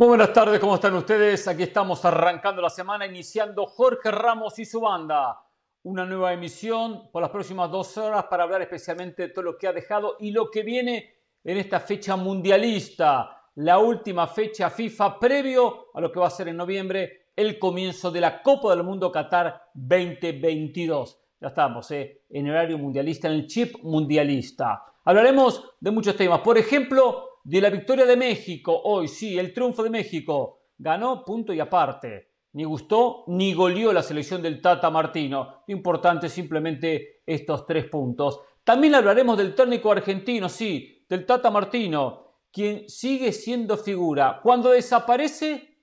Muy buenas tardes, ¿cómo están ustedes? Aquí estamos arrancando la semana, iniciando Jorge Ramos y su banda. Una nueva emisión por las próximas dos horas para hablar especialmente de todo lo que ha dejado y lo que viene en esta fecha mundialista, la última fecha FIFA previo a lo que va a ser en noviembre el comienzo de la Copa del Mundo Qatar 2022. Ya estamos ¿eh? en horario mundialista, en el chip mundialista. Hablaremos de muchos temas. Por ejemplo, de la victoria de México hoy, sí, el triunfo de México. Ganó punto y aparte. Ni gustó ni goleó la selección del Tata Martino. Importante simplemente estos tres puntos. También hablaremos del técnico argentino, sí, del Tata Martino, quien sigue siendo figura. Cuando desaparece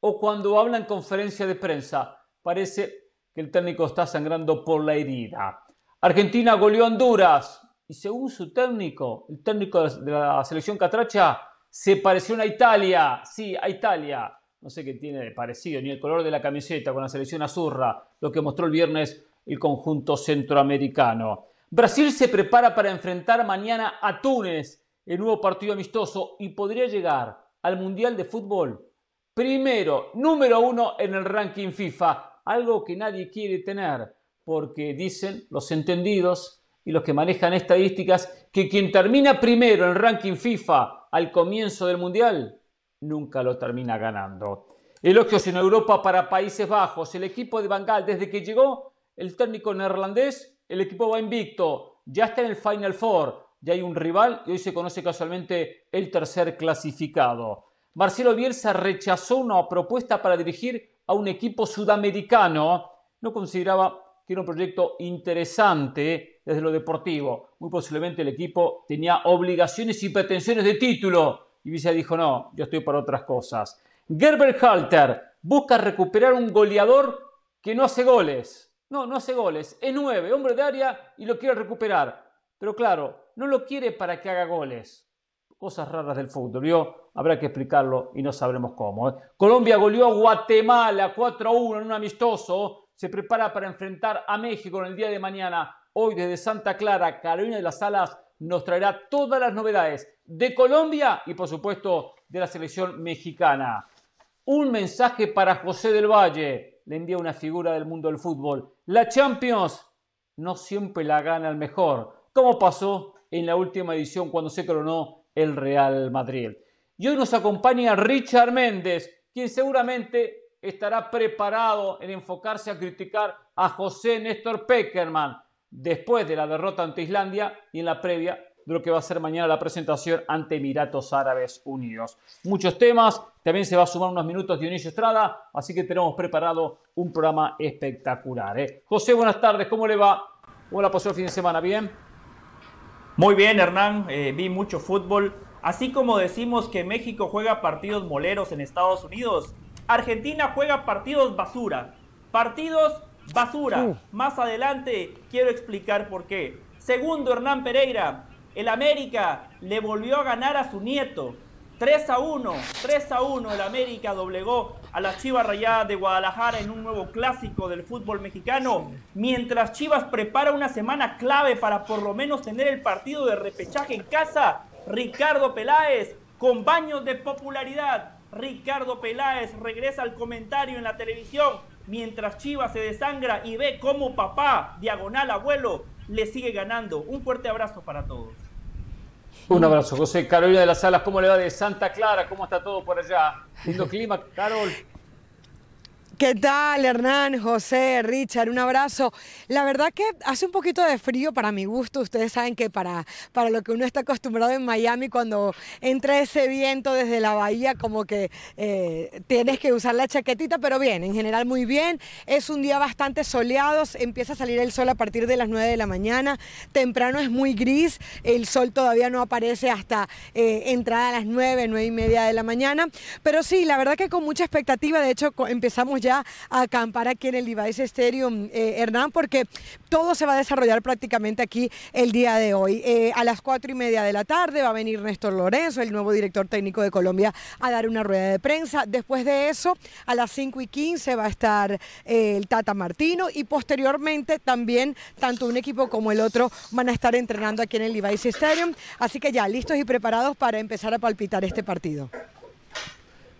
o cuando habla en conferencia de prensa, parece que el técnico está sangrando por la herida. Argentina goleó a Honduras, y según su técnico, el técnico de la selección catracha, se pareció a Italia, sí, a Italia. No sé qué tiene de parecido, ni el color de la camiseta con la selección azurra, lo que mostró el viernes el conjunto centroamericano. Brasil se prepara para enfrentar mañana a Túnez, el nuevo partido amistoso, y podría llegar al Mundial de Fútbol primero, número uno en el ranking FIFA, algo que nadie quiere tener, porque dicen los entendidos y los que manejan estadísticas que quien termina primero en el ranking FIFA al comienzo del Mundial nunca lo termina ganando. Elogios en Europa para Países Bajos. El equipo de Bangal, desde que llegó el técnico neerlandés, el equipo va invicto. Ya está en el Final Four. Ya hay un rival y hoy se conoce casualmente el tercer clasificado. Marcelo Bielsa rechazó una propuesta para dirigir a un equipo sudamericano. No consideraba que era un proyecto interesante desde lo deportivo. Muy posiblemente el equipo tenía obligaciones y pretensiones de título. Y Visa dijo, no, yo estoy para otras cosas. Gerber Halter busca recuperar un goleador que no hace goles. No, no hace goles. Es nueve, hombre de área y lo quiere recuperar. Pero claro, no lo quiere para que haga goles. Cosas raras del fútbol. Yo habrá que explicarlo y no sabremos cómo. ¿eh? Colombia goleó a Guatemala 4 a 1 en un amistoso se prepara para enfrentar a México en el día de mañana. Hoy desde Santa Clara, Carolina de las Alas nos traerá todas las novedades de Colombia y por supuesto de la selección mexicana. Un mensaje para José del Valle. Le envía una figura del mundo del fútbol. La Champions no siempre la gana el mejor, como pasó en la última edición cuando se coronó el Real Madrid. Y hoy nos acompaña Richard Méndez, quien seguramente estará preparado en enfocarse a criticar a José Néstor Peckerman después de la derrota ante Islandia y en la previa de lo que va a ser mañana la presentación ante Emiratos Árabes Unidos. Muchos temas, también se va a sumar unos minutos Dionisio Estrada, así que tenemos preparado un programa espectacular. ¿eh? José, buenas tardes, ¿cómo le va? ¿Cómo la pasó el fin de semana? ¿Bien? Muy bien, Hernán, eh, vi mucho fútbol. Así como decimos que México juega partidos moleros en Estados Unidos, Argentina juega partidos basura. Partidos basura. Más adelante quiero explicar por qué. Segundo, Hernán Pereira. El América le volvió a ganar a su nieto. 3 a 1, 3 a 1 el América doblegó a las Chivas Rayadas de Guadalajara en un nuevo clásico del fútbol mexicano, mientras Chivas prepara una semana clave para por lo menos tener el partido de repechaje en casa. Ricardo Peláez con baños de popularidad Ricardo Peláez regresa al comentario en la televisión mientras Chivas se desangra y ve cómo papá, diagonal abuelo, le sigue ganando. Un fuerte abrazo para todos. Un abrazo, José. Carolina de las Salas, ¿cómo le va de Santa Clara? ¿Cómo está todo por allá? Lindo clima, Carol. ¿Qué tal, Hernán, José, Richard? Un abrazo. La verdad que hace un poquito de frío para mi gusto. Ustedes saben que para, para lo que uno está acostumbrado en Miami, cuando entra ese viento desde la bahía, como que eh, tienes que usar la chaquetita, pero bien, en general muy bien. Es un día bastante soleado, empieza a salir el sol a partir de las 9 de la mañana. Temprano es muy gris, el sol todavía no aparece hasta eh, entrada a las 9, 9 y media de la mañana. Pero sí, la verdad que con mucha expectativa, de hecho empezamos ya acampar aquí en el Device Stadium, eh, Hernán, porque todo se va a desarrollar prácticamente aquí el día de hoy. Eh, a las cuatro y media de la tarde va a venir Néstor Lorenzo, el nuevo director técnico de Colombia, a dar una rueda de prensa. Después de eso, a las cinco y quince va a estar eh, el Tata Martino y posteriormente también tanto un equipo como el otro van a estar entrenando aquí en el Device Stadium. Así que ya listos y preparados para empezar a palpitar este partido.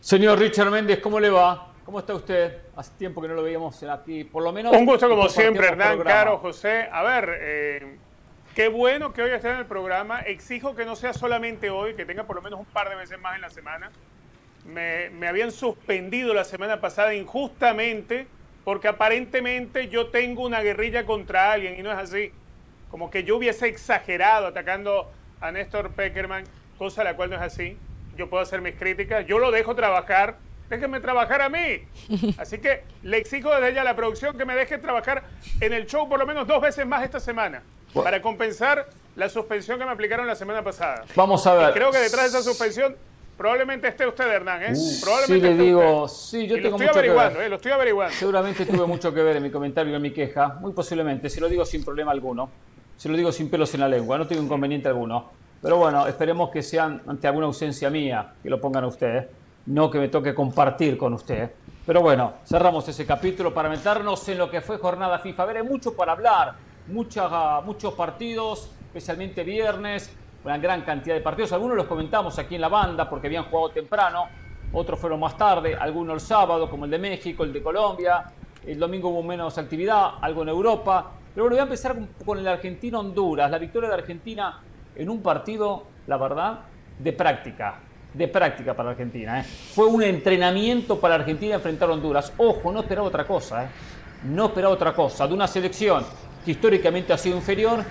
Señor Richard Méndez, ¿cómo le va? ¿Cómo está usted? Hace tiempo que no lo veíamos aquí, por lo menos. Un gusto como siempre, Hernán, Caro, José. A ver, eh, qué bueno que hoy esté en el programa. Exijo que no sea solamente hoy, que tenga por lo menos un par de veces más en la semana. Me, me habían suspendido la semana pasada injustamente porque aparentemente yo tengo una guerrilla contra alguien y no es así. Como que yo hubiese exagerado atacando a Néstor Peckerman, cosa la cual no es así. Yo puedo hacer mis críticas, yo lo dejo trabajar, déjenme trabajar a mí. Así que le exijo desde ya a la producción que me deje trabajar en el show por lo menos dos veces más esta semana, para compensar la suspensión que me aplicaron la semana pasada. Vamos a ver. creo que detrás de esa suspensión Probablemente esté usted, Hernán, ¿eh? Uh, Probablemente sí, le digo, sí, yo tengo lo estoy averiguando, ¿eh? Lo estoy averiguando. Seguramente tuve mucho que ver en mi comentario y en mi queja, muy posiblemente, se lo digo sin problema alguno, se lo digo sin pelos en la lengua, no tengo inconveniente alguno. Pero bueno, esperemos que sean ante alguna ausencia mía, que lo pongan a usted, no que me toque compartir con usted. Pero bueno, cerramos ese capítulo para meternos en lo que fue jornada FIFA. A ver, hay mucho para hablar, muchos partidos, especialmente viernes una gran cantidad de partidos. Algunos los comentamos aquí en la banda porque habían jugado temprano, otros fueron más tarde, algunos el sábado, como el de México, el de Colombia. El domingo hubo menos actividad, algo en Europa. Pero bueno, voy a empezar con el Argentina-Honduras. La victoria de Argentina en un partido, la verdad, de práctica. De práctica para Argentina. ¿eh? Fue un entrenamiento para Argentina enfrentar a Honduras. Ojo, no esperaba otra cosa. ¿eh? No esperaba otra cosa. De una selección que históricamente ha sido inferior,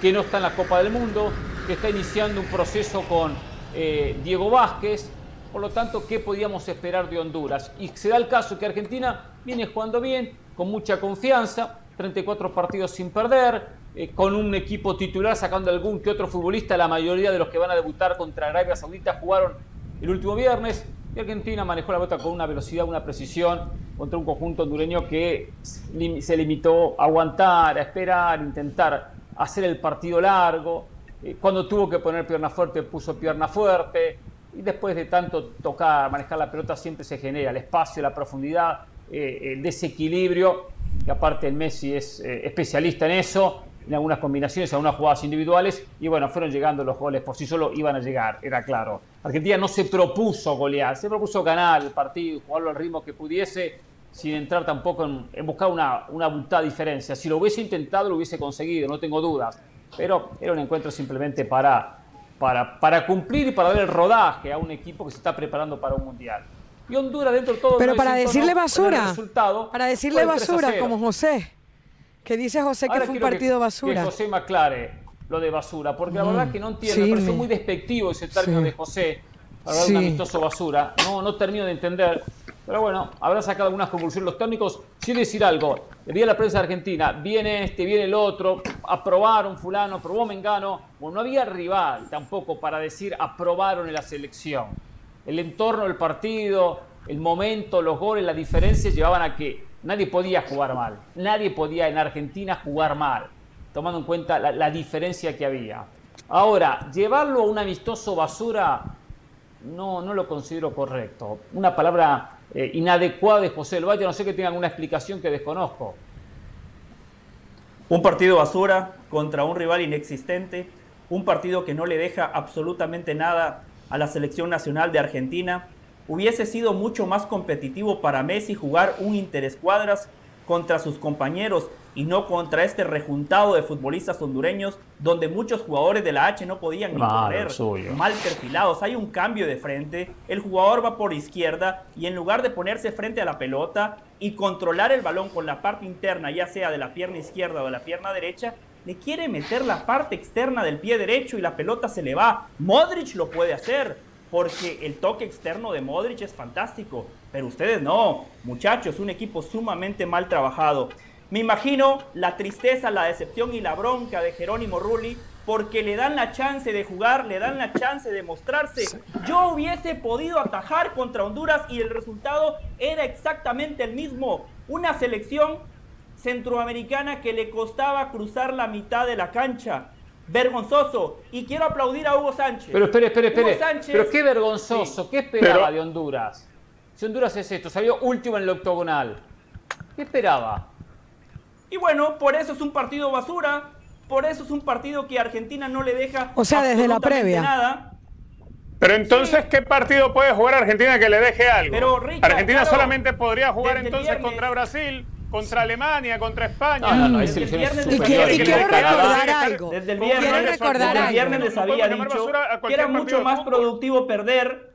que no está en la Copa del Mundo, que está iniciando un proceso con eh, Diego Vázquez. Por lo tanto, ¿qué podíamos esperar de Honduras? Y se da el caso que Argentina viene jugando bien, con mucha confianza, 34 partidos sin perder, eh, con un equipo titular sacando algún que otro futbolista. La mayoría de los que van a debutar contra Arabia Saudita jugaron el último viernes. Y Argentina manejó la bota con una velocidad, una precisión contra un conjunto hondureño que se limitó a aguantar, a esperar, a intentar hacer el partido largo. Eh, cuando tuvo que poner pierna fuerte, puso pierna fuerte. Y después de tanto tocar, manejar la pelota, siempre se genera el espacio, la profundidad, eh, el desequilibrio. Que aparte el Messi es especialista en eso, en algunas combinaciones, en algunas jugadas individuales. Y bueno, fueron llegando los goles por sí solo, iban a llegar, era claro. Argentina no se propuso golear, se propuso ganar el partido, jugarlo al ritmo que pudiese sin entrar tampoco en, buscar una, una abultada diferencia. Si lo hubiese intentado, lo hubiese conseguido, no tengo dudas. Pero era un encuentro simplemente para, para, para cumplir y para dar el rodaje a un equipo que se está preparando para un mundial. Y Honduras dentro de todo... Pero para decirle basura, para decirle basura como José, que dice José que fue un partido basura. Que José me aclare lo de basura, porque la verdad mm, que no entiendo, me parece muy despectivo ese término de José, hablar de un amistoso basura. No, no termino de entender pero bueno, habrá sacado algunas conclusiones los técnicos. sin decir algo, le vi a la prensa argentina, viene este, viene el otro, aprobaron fulano, aprobó Mengano. Bueno, no había rival tampoco para decir aprobaron en la selección. El entorno del partido, el momento, los goles, las diferencias llevaban a que nadie podía jugar mal. Nadie podía en Argentina jugar mal, tomando en cuenta la, diferencia que había. Ahora, llevarlo a un amistoso basura no, no lo considero correcto. Una palabra eh, inadecuada de José del Valle. No sé que tengan una explicación que desconozco. Un partido basura contra un rival inexistente, un partido que no le deja absolutamente nada a la selección nacional de Argentina. Hubiese sido mucho más competitivo para Messi jugar un interescuadras contra sus compañeros y no contra este rejuntado de futbolistas hondureños donde muchos jugadores de la H no podían ni correr, mal perfilados. Hay un cambio de frente, el jugador va por izquierda y en lugar de ponerse frente a la pelota y controlar el balón con la parte interna, ya sea de la pierna izquierda o de la pierna derecha, le quiere meter la parte externa del pie derecho y la pelota se le va. Modric lo puede hacer porque el toque externo de Modric es fantástico, pero ustedes no, muchachos, un equipo sumamente mal trabajado. Me imagino la tristeza, la decepción y la bronca de Jerónimo Rulli porque le dan la chance de jugar, le dan la chance de mostrarse. Yo hubiese podido atajar contra Honduras y el resultado era exactamente el mismo. Una selección centroamericana que le costaba cruzar la mitad de la cancha. Vergonzoso. Y quiero aplaudir a Hugo Sánchez. Pero espere, espere, espere. Pero qué vergonzoso. ¿Qué esperaba de Honduras? Si Honduras es esto, salió último en el octogonal. ¿Qué esperaba? Y bueno, por eso es un partido basura, por eso es un partido que Argentina no le deja o sea, desde la previa. nada. Pero entonces, ¿qué partido puede jugar Argentina que le deje algo? Pero, Argentina solamente podría jugar entonces contra Brasil, contra Alemania, contra España. No, no, no, es selecciones y, quiero, y quiero recordar algo. Desde el viernes, recordar algo. el viernes les había dicho que era mucho más productivo perder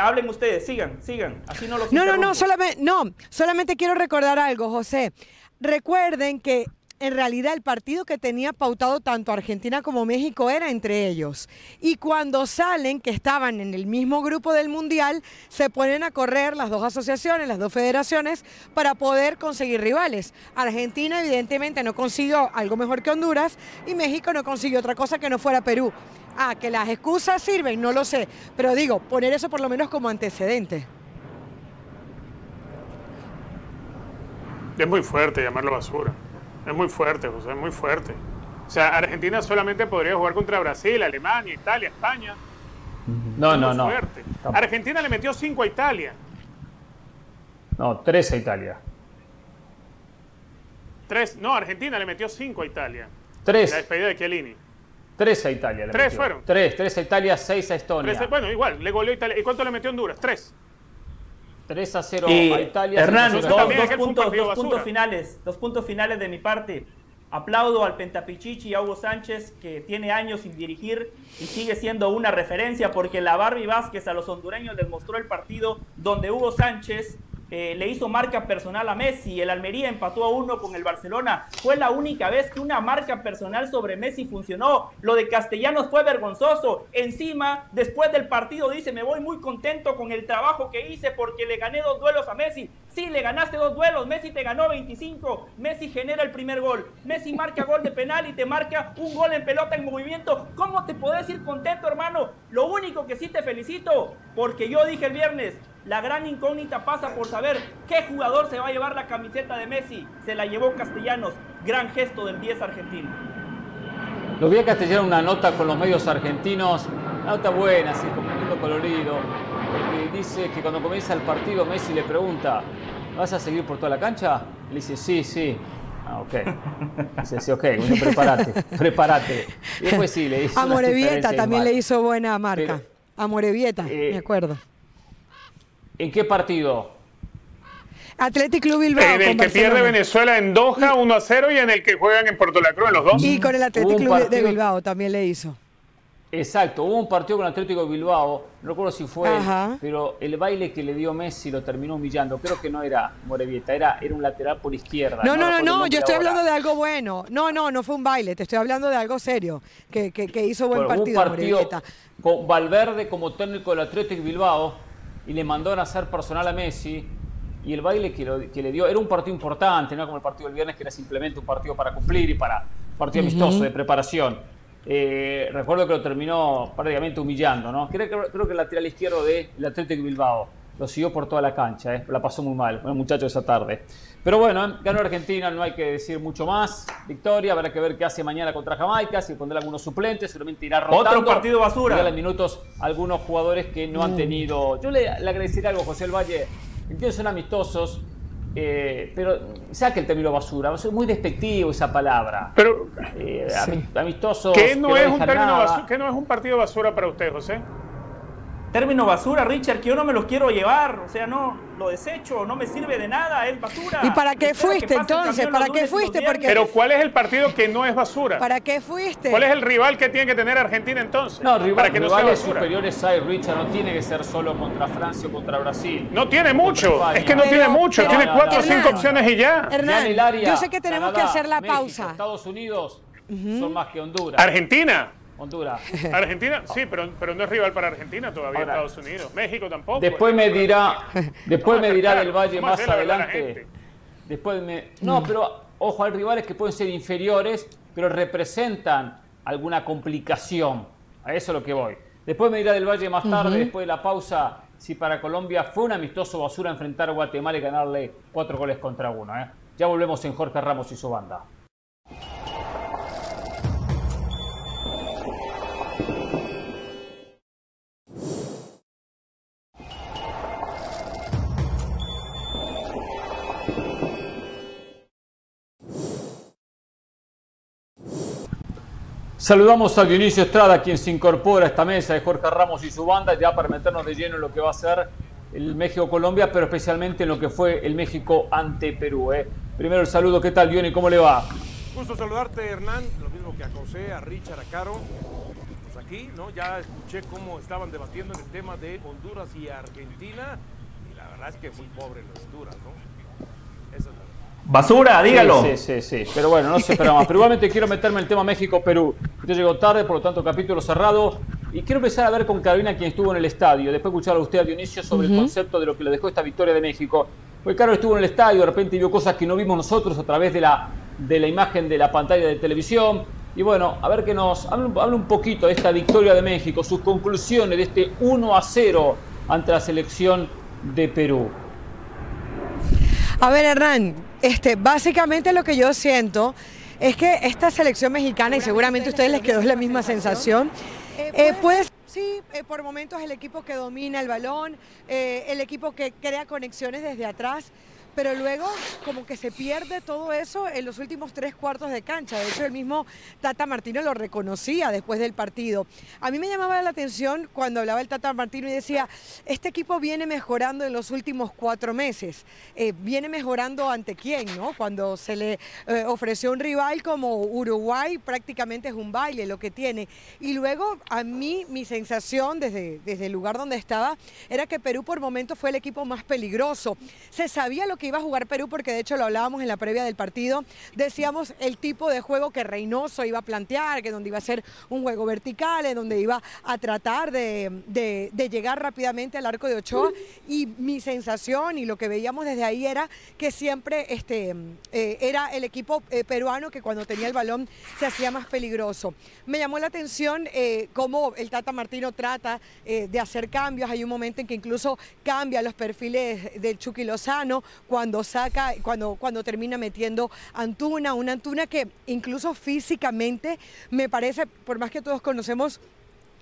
hablen ustedes, sigan, sigan. Así no los No, no, no, solamente, no, solamente quiero recordar algo, José. Recuerden que en realidad el partido que tenía pautado tanto Argentina como México era entre ellos. Y cuando salen, que estaban en el mismo grupo del Mundial, se ponen a correr las dos asociaciones, las dos federaciones, para poder conseguir rivales. Argentina evidentemente no consiguió algo mejor que Honduras y México no consiguió otra cosa que no fuera Perú. Ah, que las excusas sirven, no lo sé, pero digo, poner eso por lo menos como antecedente. Es muy fuerte llamarlo basura. Es muy fuerte, José, es muy fuerte. O sea, Argentina solamente podría jugar contra Brasil, Alemania, Italia, España. No, no, no. Argentina le metió 5 a Italia. No, 3 a Italia. Tres, no, Argentina le metió 5 a Italia. 3. La despedida de Chiellini. 3 a Italia. ¿Tres fueron? 3, 3 a Italia, 6 a Estonia. bueno, igual, le goleó Italia. ¿Y cuánto le metió Honduras? 3. 3 a 0 a Italia. Hernán, dos, puntos, dos puntos finales. Dos puntos finales de mi parte. Aplaudo al Pentapichichi y a Hugo Sánchez, que tiene años sin dirigir y sigue siendo una referencia, porque la Barbie Vázquez a los hondureños les mostró el partido donde Hugo Sánchez eh, le hizo marca personal a Messi, el Almería empató a uno con el Barcelona. Fue la única vez que una marca personal sobre Messi funcionó. Lo de Castellanos fue vergonzoso. Encima, después del partido dice, me voy muy contento con el trabajo que hice porque le gané dos duelos a Messi. Sí, le ganaste dos duelos, Messi te ganó 25, Messi genera el primer gol, Messi marca gol de penal y te marca un gol en pelota en movimiento. ¿Cómo te podés ir contento, hermano? Lo único que sí te felicito, porque yo dije el viernes, la gran incógnita pasa por saber qué jugador se va a llevar la camiseta de Messi. Se la llevó Castellanos. Gran gesto del 10 argentino. Lo vi a Castellanos una nota con los medios argentinos. Una nota buena, así, con un colorido. Porque dice que cuando comienza el partido Messi le pregunta, ¿vas a seguir por toda la cancha? Le dice, sí, sí. Ah, ok. Dice, sí, ok, bueno, prepárate, prepárate. Y después sí, le hizo. A Morevieta también le hizo buena marca. a Morevieta, eh, me acuerdo. ¿En qué partido? Athletic Club Bilbao. En el que pierde Venezuela en Doha 1 a 0 y en el que juegan en Puerto La Cruz en los dos. Y con el Athletic Club de Bilbao también le hizo. Exacto, hubo un partido con el Atlético de Bilbao, no recuerdo si fue, pero el baile que le dio Messi lo terminó humillando. Creo que no era Morevieta, era, era un lateral por izquierda. No, no, no, no, yo estoy hablando de algo bueno. No, no, no fue un baile, te estoy hablando de algo serio, que, que, hizo buen partido, un partido Con Valverde como técnico del Atlético de Bilbao, y le mandó a hacer personal a Messi y el baile que, que, le dio era un partido importante, no como el partido del viernes que era simplemente un partido para cumplir y para partido amistoso de preparación. Eh, recuerdo que lo terminó prácticamente humillando, ¿no? Creo, creo que el lateral izquierdo del Atlético Bilbao lo siguió por toda la cancha, ¿eh? la pasó muy mal, el muchacho esa tarde. Pero bueno, ganó Argentina, no hay que decir mucho más. Victoria, habrá que ver qué hace mañana contra Jamaica, si pondrá algunos suplentes, seguramente irá rotando. Otro partido basura. Darle minutos a algunos jugadores que no han mm. tenido. Yo le, le agradecería algo, José El Valle. Entiendo son amistosos, eh, pero saque el término basura, es muy despectivo esa palabra. Pero eh, amistosos. ¿Qué no, es un ¿Qué no es un partido basura para usted, José? Término basura, Richard, que yo no me los quiero llevar, o sea, no lo desecho, no me sirve de nada, es basura. ¿Y para qué fuiste entonces? ¿Para qué fuiste? Porque... Pero ¿cuál es el partido que no es basura? ¿Para qué fuiste? ¿Cuál es el rival que tiene que tener Argentina entonces? No, rival, para que rivales no superiores hay, Richard, no tiene que ser solo contra Francia o contra Brasil. No tiene mucho, es que no tiene mucho, tiene cuatro o cinco opciones y ya. Hernán, yo sé que tenemos que hacer la pausa. Estados Unidos son más que Honduras. Argentina. Honduras. Argentina, sí, pero, pero no es rival para Argentina todavía Estados Unidos. México tampoco. Después me dirá, después me dirá del Valle más adelante. Después me, no, pero ojo, hay rivales que pueden ser inferiores, pero representan alguna complicación. A eso es lo que voy. Después me dirá del Valle más tarde, después de la pausa, si para Colombia fue un amistoso basura enfrentar a Guatemala y ganarle cuatro goles contra uno. ¿eh? Ya volvemos en Jorge Ramos y su banda. Saludamos a Dionisio Estrada, quien se incorpora a esta mesa de Jorge Ramos y su banda, ya para meternos de lleno en lo que va a ser el México-Colombia, pero especialmente en lo que fue el México ante Perú. ¿eh? Primero el saludo, ¿qué tal, Diony? ¿Cómo le va? Gusto saludarte, Hernán, lo mismo que a José, a Richard, a Caro. Pues aquí, ¿no? Ya escuché cómo estaban debatiendo el tema de Honduras y Argentina, y la verdad es que muy pobre Honduras, ¿no? Basura, dígalo. Sí, sí, sí, Pero bueno, no se espera más. Pero igualmente quiero meterme en el tema México-Perú. Usted llegó tarde, por lo tanto, capítulo cerrado. Y quiero empezar a ver con Carolina, quien estuvo en el estadio. Después escuchar a usted, a Dionisio, sobre el concepto de lo que le dejó esta victoria de México. Porque Carol estuvo en el estadio, de repente vio cosas que no vimos nosotros a través de la, de la imagen de la pantalla de televisión. Y bueno, a ver que nos hable, un poquito de esta victoria de México, sus conclusiones de este 1 a 0 ante la selección de Perú. A ver, Hernán, este, básicamente lo que yo siento es que esta selección mexicana, y seguramente a ustedes les quedó la misma sensación, eh, pues sí, eh, por momentos el equipo que domina el balón, eh, el equipo que crea conexiones desde atrás, pero luego como que se pierde todo eso en los últimos tres cuartos de cancha. De hecho, el mismo Tata Martino lo reconocía después del partido. A mí me llamaba la atención cuando hablaba el Tata Martino y decía, este equipo viene mejorando en los últimos cuatro meses. Eh, viene mejorando ante quién, ¿no? Cuando se le eh, ofreció un rival como Uruguay, prácticamente es un baile lo que tiene. Y luego a mí mi sensación desde, desde el lugar donde estaba era que Perú por momentos fue el equipo más peligroso. Se sabía lo que iba a jugar Perú, porque de hecho lo hablábamos en la previa del partido, decíamos el tipo de juego que Reynoso iba a plantear, que donde iba a ser un juego vertical, en donde iba a tratar de, llegar rápidamente al arco de Ochoa. Y mi sensación y lo que veíamos desde ahí era que siempre este, eh, era el equipo eh, peruano que cuando tenía el balón se hacía más peligroso. Me llamó la atención eh, cómo el Tata Martino trata de hacer cambios. Hay un momento en que incluso cambia los perfiles del Chucky Lozano saca, cuando, cuando termina metiendo Antuna, una Antuna que incluso físicamente me parece, por más que todos conocemos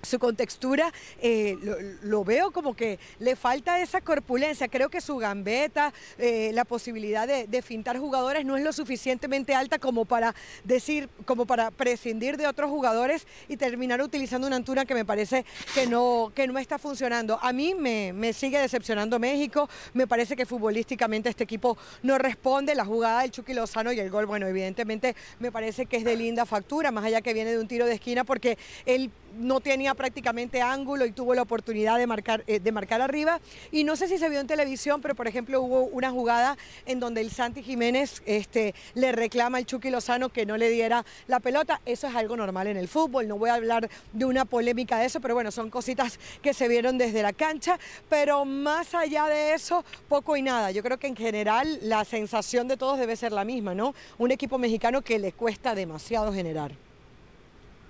su contextura, eh, lo, veo como que le falta esa corpulencia. Creo que su gambeta, eh, la posibilidad de, fintar jugadores no es lo suficientemente alta como para decir, como para prescindir de otros jugadores y terminar utilizando una Antuna que me parece que no, que no está funcionando. A mí me, me sigue decepcionando México. Me parece que futbolísticamente este equipo no responde. La jugada del Chucky Lozano y el gol, bueno, evidentemente me parece que es de linda factura, más allá que viene de un tiro de esquina, porque él no tenía prácticamente ángulo y tuvo la oportunidad de marcar, eh, de marcar arriba. Y no sé si se vio en televisión, pero por ejemplo hubo una jugada en donde el Santi Jiménez este, le reclama al Chucky Lozano que no le diera la pelota. Eso es algo normal en el fútbol. No voy a hablar de una polémica de eso, pero bueno, son cositas que se vieron desde la cancha. Pero más allá de eso, poco y nada. Yo creo que en general la sensación de todos debe ser la misma, ¿no? Un equipo mexicano que le cuesta demasiado generar.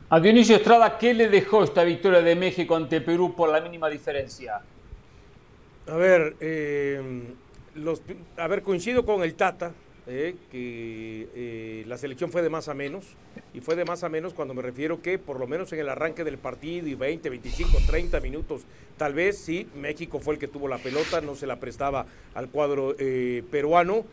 A Dionisio Estrada, ¿qué le dejó esta victoria de México ante Perú por la mínima diferencia? A ver, eh, a ver, coincido con el Tata, eh, que eh, la selección fue de más a menos, y fue de más a menos cuando me refiero que por lo menos en el arranque del partido y 20, 25, 30 minutos, tal vez sí, México fue el que tuvo la pelota, no se la prestaba al cuadro peruano,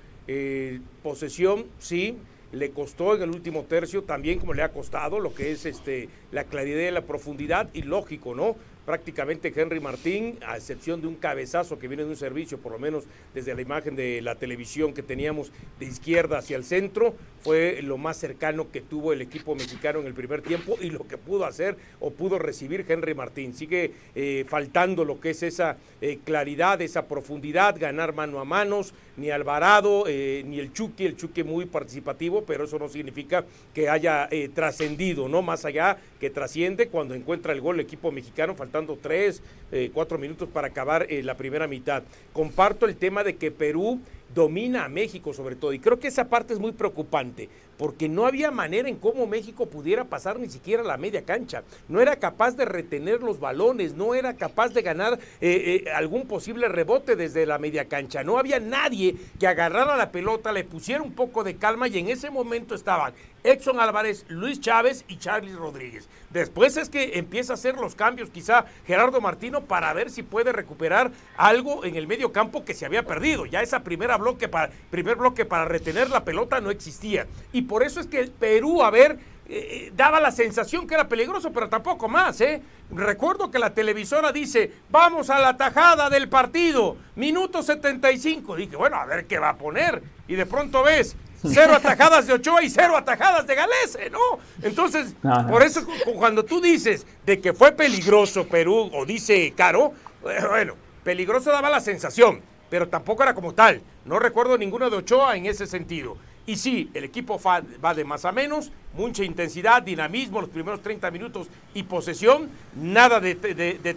posesión, sí, le costó en el último tercio, también como le ha costado lo que es este, la claridad y la profundidad, y lógico, ¿no? Prácticamente Henry Martín, a excepción de un cabezazo que viene de un servicio, por lo menos desde la imagen de la televisión que teníamos de izquierda hacia el centro, fue lo más cercano que tuvo el equipo mexicano en el primer tiempo y lo que pudo hacer o pudo recibir Henry Martín. Sigue eh, faltando lo que es esa eh, claridad, esa profundidad, ganar mano a manos, ni Alvarado, eh, ni el Chucky, el Chucky muy participativo, pero eso no significa que haya trascendido, ¿no? Más allá que trasciende cuando encuentra el gol el equipo mexicano, faltando tres, eh, cuatro minutos para acabar eh, la primera mitad. Comparto el tema de que Perú domina a México sobre todo y creo que esa parte es muy preocupante porque no había manera en cómo México pudiera pasar ni siquiera la media cancha. No era capaz de retener los balones, no era capaz de ganar eh, algún posible rebote desde la media cancha. No había nadie que agarrara la pelota, le pusiera un poco de calma y en ese momento estaban Edson Álvarez, Luis Chávez y Charlie Rodríguez. Después es que empieza a hacer los cambios quizá Gerardo Martino para ver si puede recuperar algo en el medio campo que se había perdido. Ya esa primera bloque para, primer bloque para retener la pelota no existía. Y por eso es que el Perú, a ver, eh, eh, daba la sensación que era peligroso, pero tampoco más, ¿eh? Recuerdo que la televisora dice, vamos a la tajada del partido, minuto 75. Dije, bueno, a ver qué va a poner. Y de pronto ves, cero atajadas de Ochoa y cero atajadas de Galese, ¿no? Entonces, por eso cuando tú dices de que fue peligroso Perú, o dice Caro, bueno, peligroso daba la sensación, pero tampoco era como tal. No recuerdo ninguno de Ochoa en ese sentido. Y sí, el equipo va de más a menos, mucha intensidad, dinamismo los primeros 30 minutos y posesión, nada de,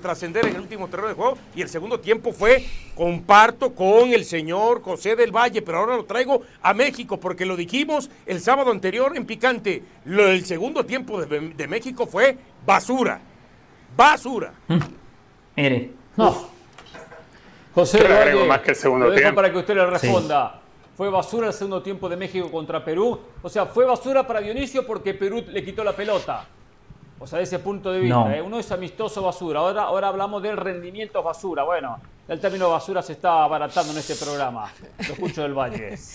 trascender en el último terreno de juego. Y el segundo tiempo fue, comparto con el señor José del Valle, pero ahora lo traigo a México porque lo dijimos el sábado anterior en Picante. Lo, el segundo tiempo de, México fue basura, basura. Mm. Mire, no. José del Valle, más que el segundo tiempo. para que usted le responda. Fue basura el segundo tiempo de México contra Perú. O sea, fue basura para Dionisio porque Perú le quitó la pelota. O sea, de ese punto de vista. ¿eh? Uno es amistoso basura. Ahora, ahora hablamos del rendimiento basura. Bueno, el término basura se está abaratando en este programa. Lo escucho del Valle.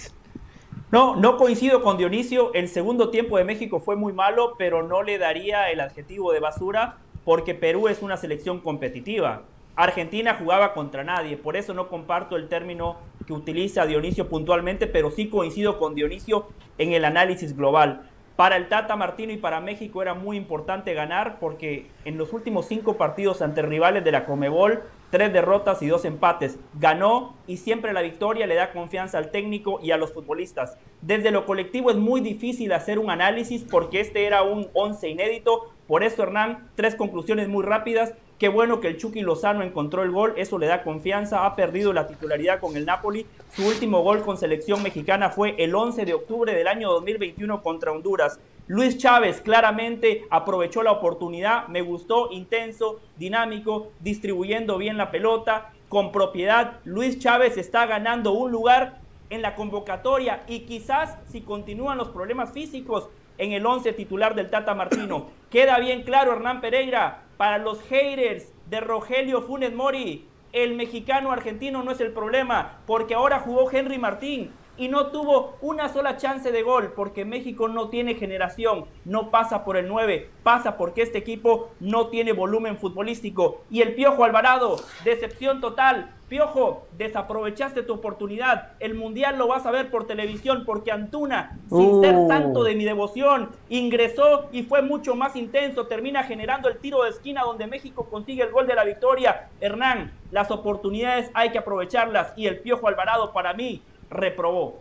No, no coincido con Dionisio. El segundo tiempo de México fue muy malo, pero no le daría el adjetivo de basura porque Perú es una selección competitiva. Argentina jugaba contra nadie, por eso no comparto el término que utiliza Dionisio puntualmente, pero sí coincido con Dionisio en el análisis global. Para el Tata Martino y para México era muy importante ganar porque en los últimos cinco partidos ante rivales de la Comebol, tres derrotas y dos empates. Ganó y siempre la victoria le da confianza al técnico y a los futbolistas. Desde lo colectivo es muy difícil hacer un análisis porque este era un once inédito. Por eso, Hernán, tres conclusiones muy rápidas. Qué bueno que el Chucky Lozano encontró el gol, eso le da confianza, ha perdido la titularidad con el Napoli. Su último gol con selección mexicana fue el 11 de octubre del año 2021 contra Honduras. Luis Chávez claramente aprovechó la oportunidad, me gustó, intenso, dinámico, distribuyendo bien la pelota, con propiedad. Luis Chávez está ganando un lugar en la convocatoria y quizás si continúan los problemas físicos en el 11 titular del Tata Martino. Queda bien claro, Hernán Pereira, para los haters de Rogelio Funes Mori, el mexicano argentino no es el problema, porque ahora jugó Henry Martín y no tuvo una sola chance de gol, porque México no tiene generación, no pasa por el 9, pasa porque este equipo no tiene volumen futbolístico. Y el Piojo Alvarado, decepción total, Piojo, desaprovechaste tu oportunidad. El mundial lo vas a ver por televisión porque Antuna, sin ser uh. santo de mi devoción, ingresó y fue mucho más intenso. Termina generando el tiro de esquina donde México consigue el gol de la victoria. Hernán, las oportunidades hay que aprovecharlas y el Piojo Alvarado para mí reprobó.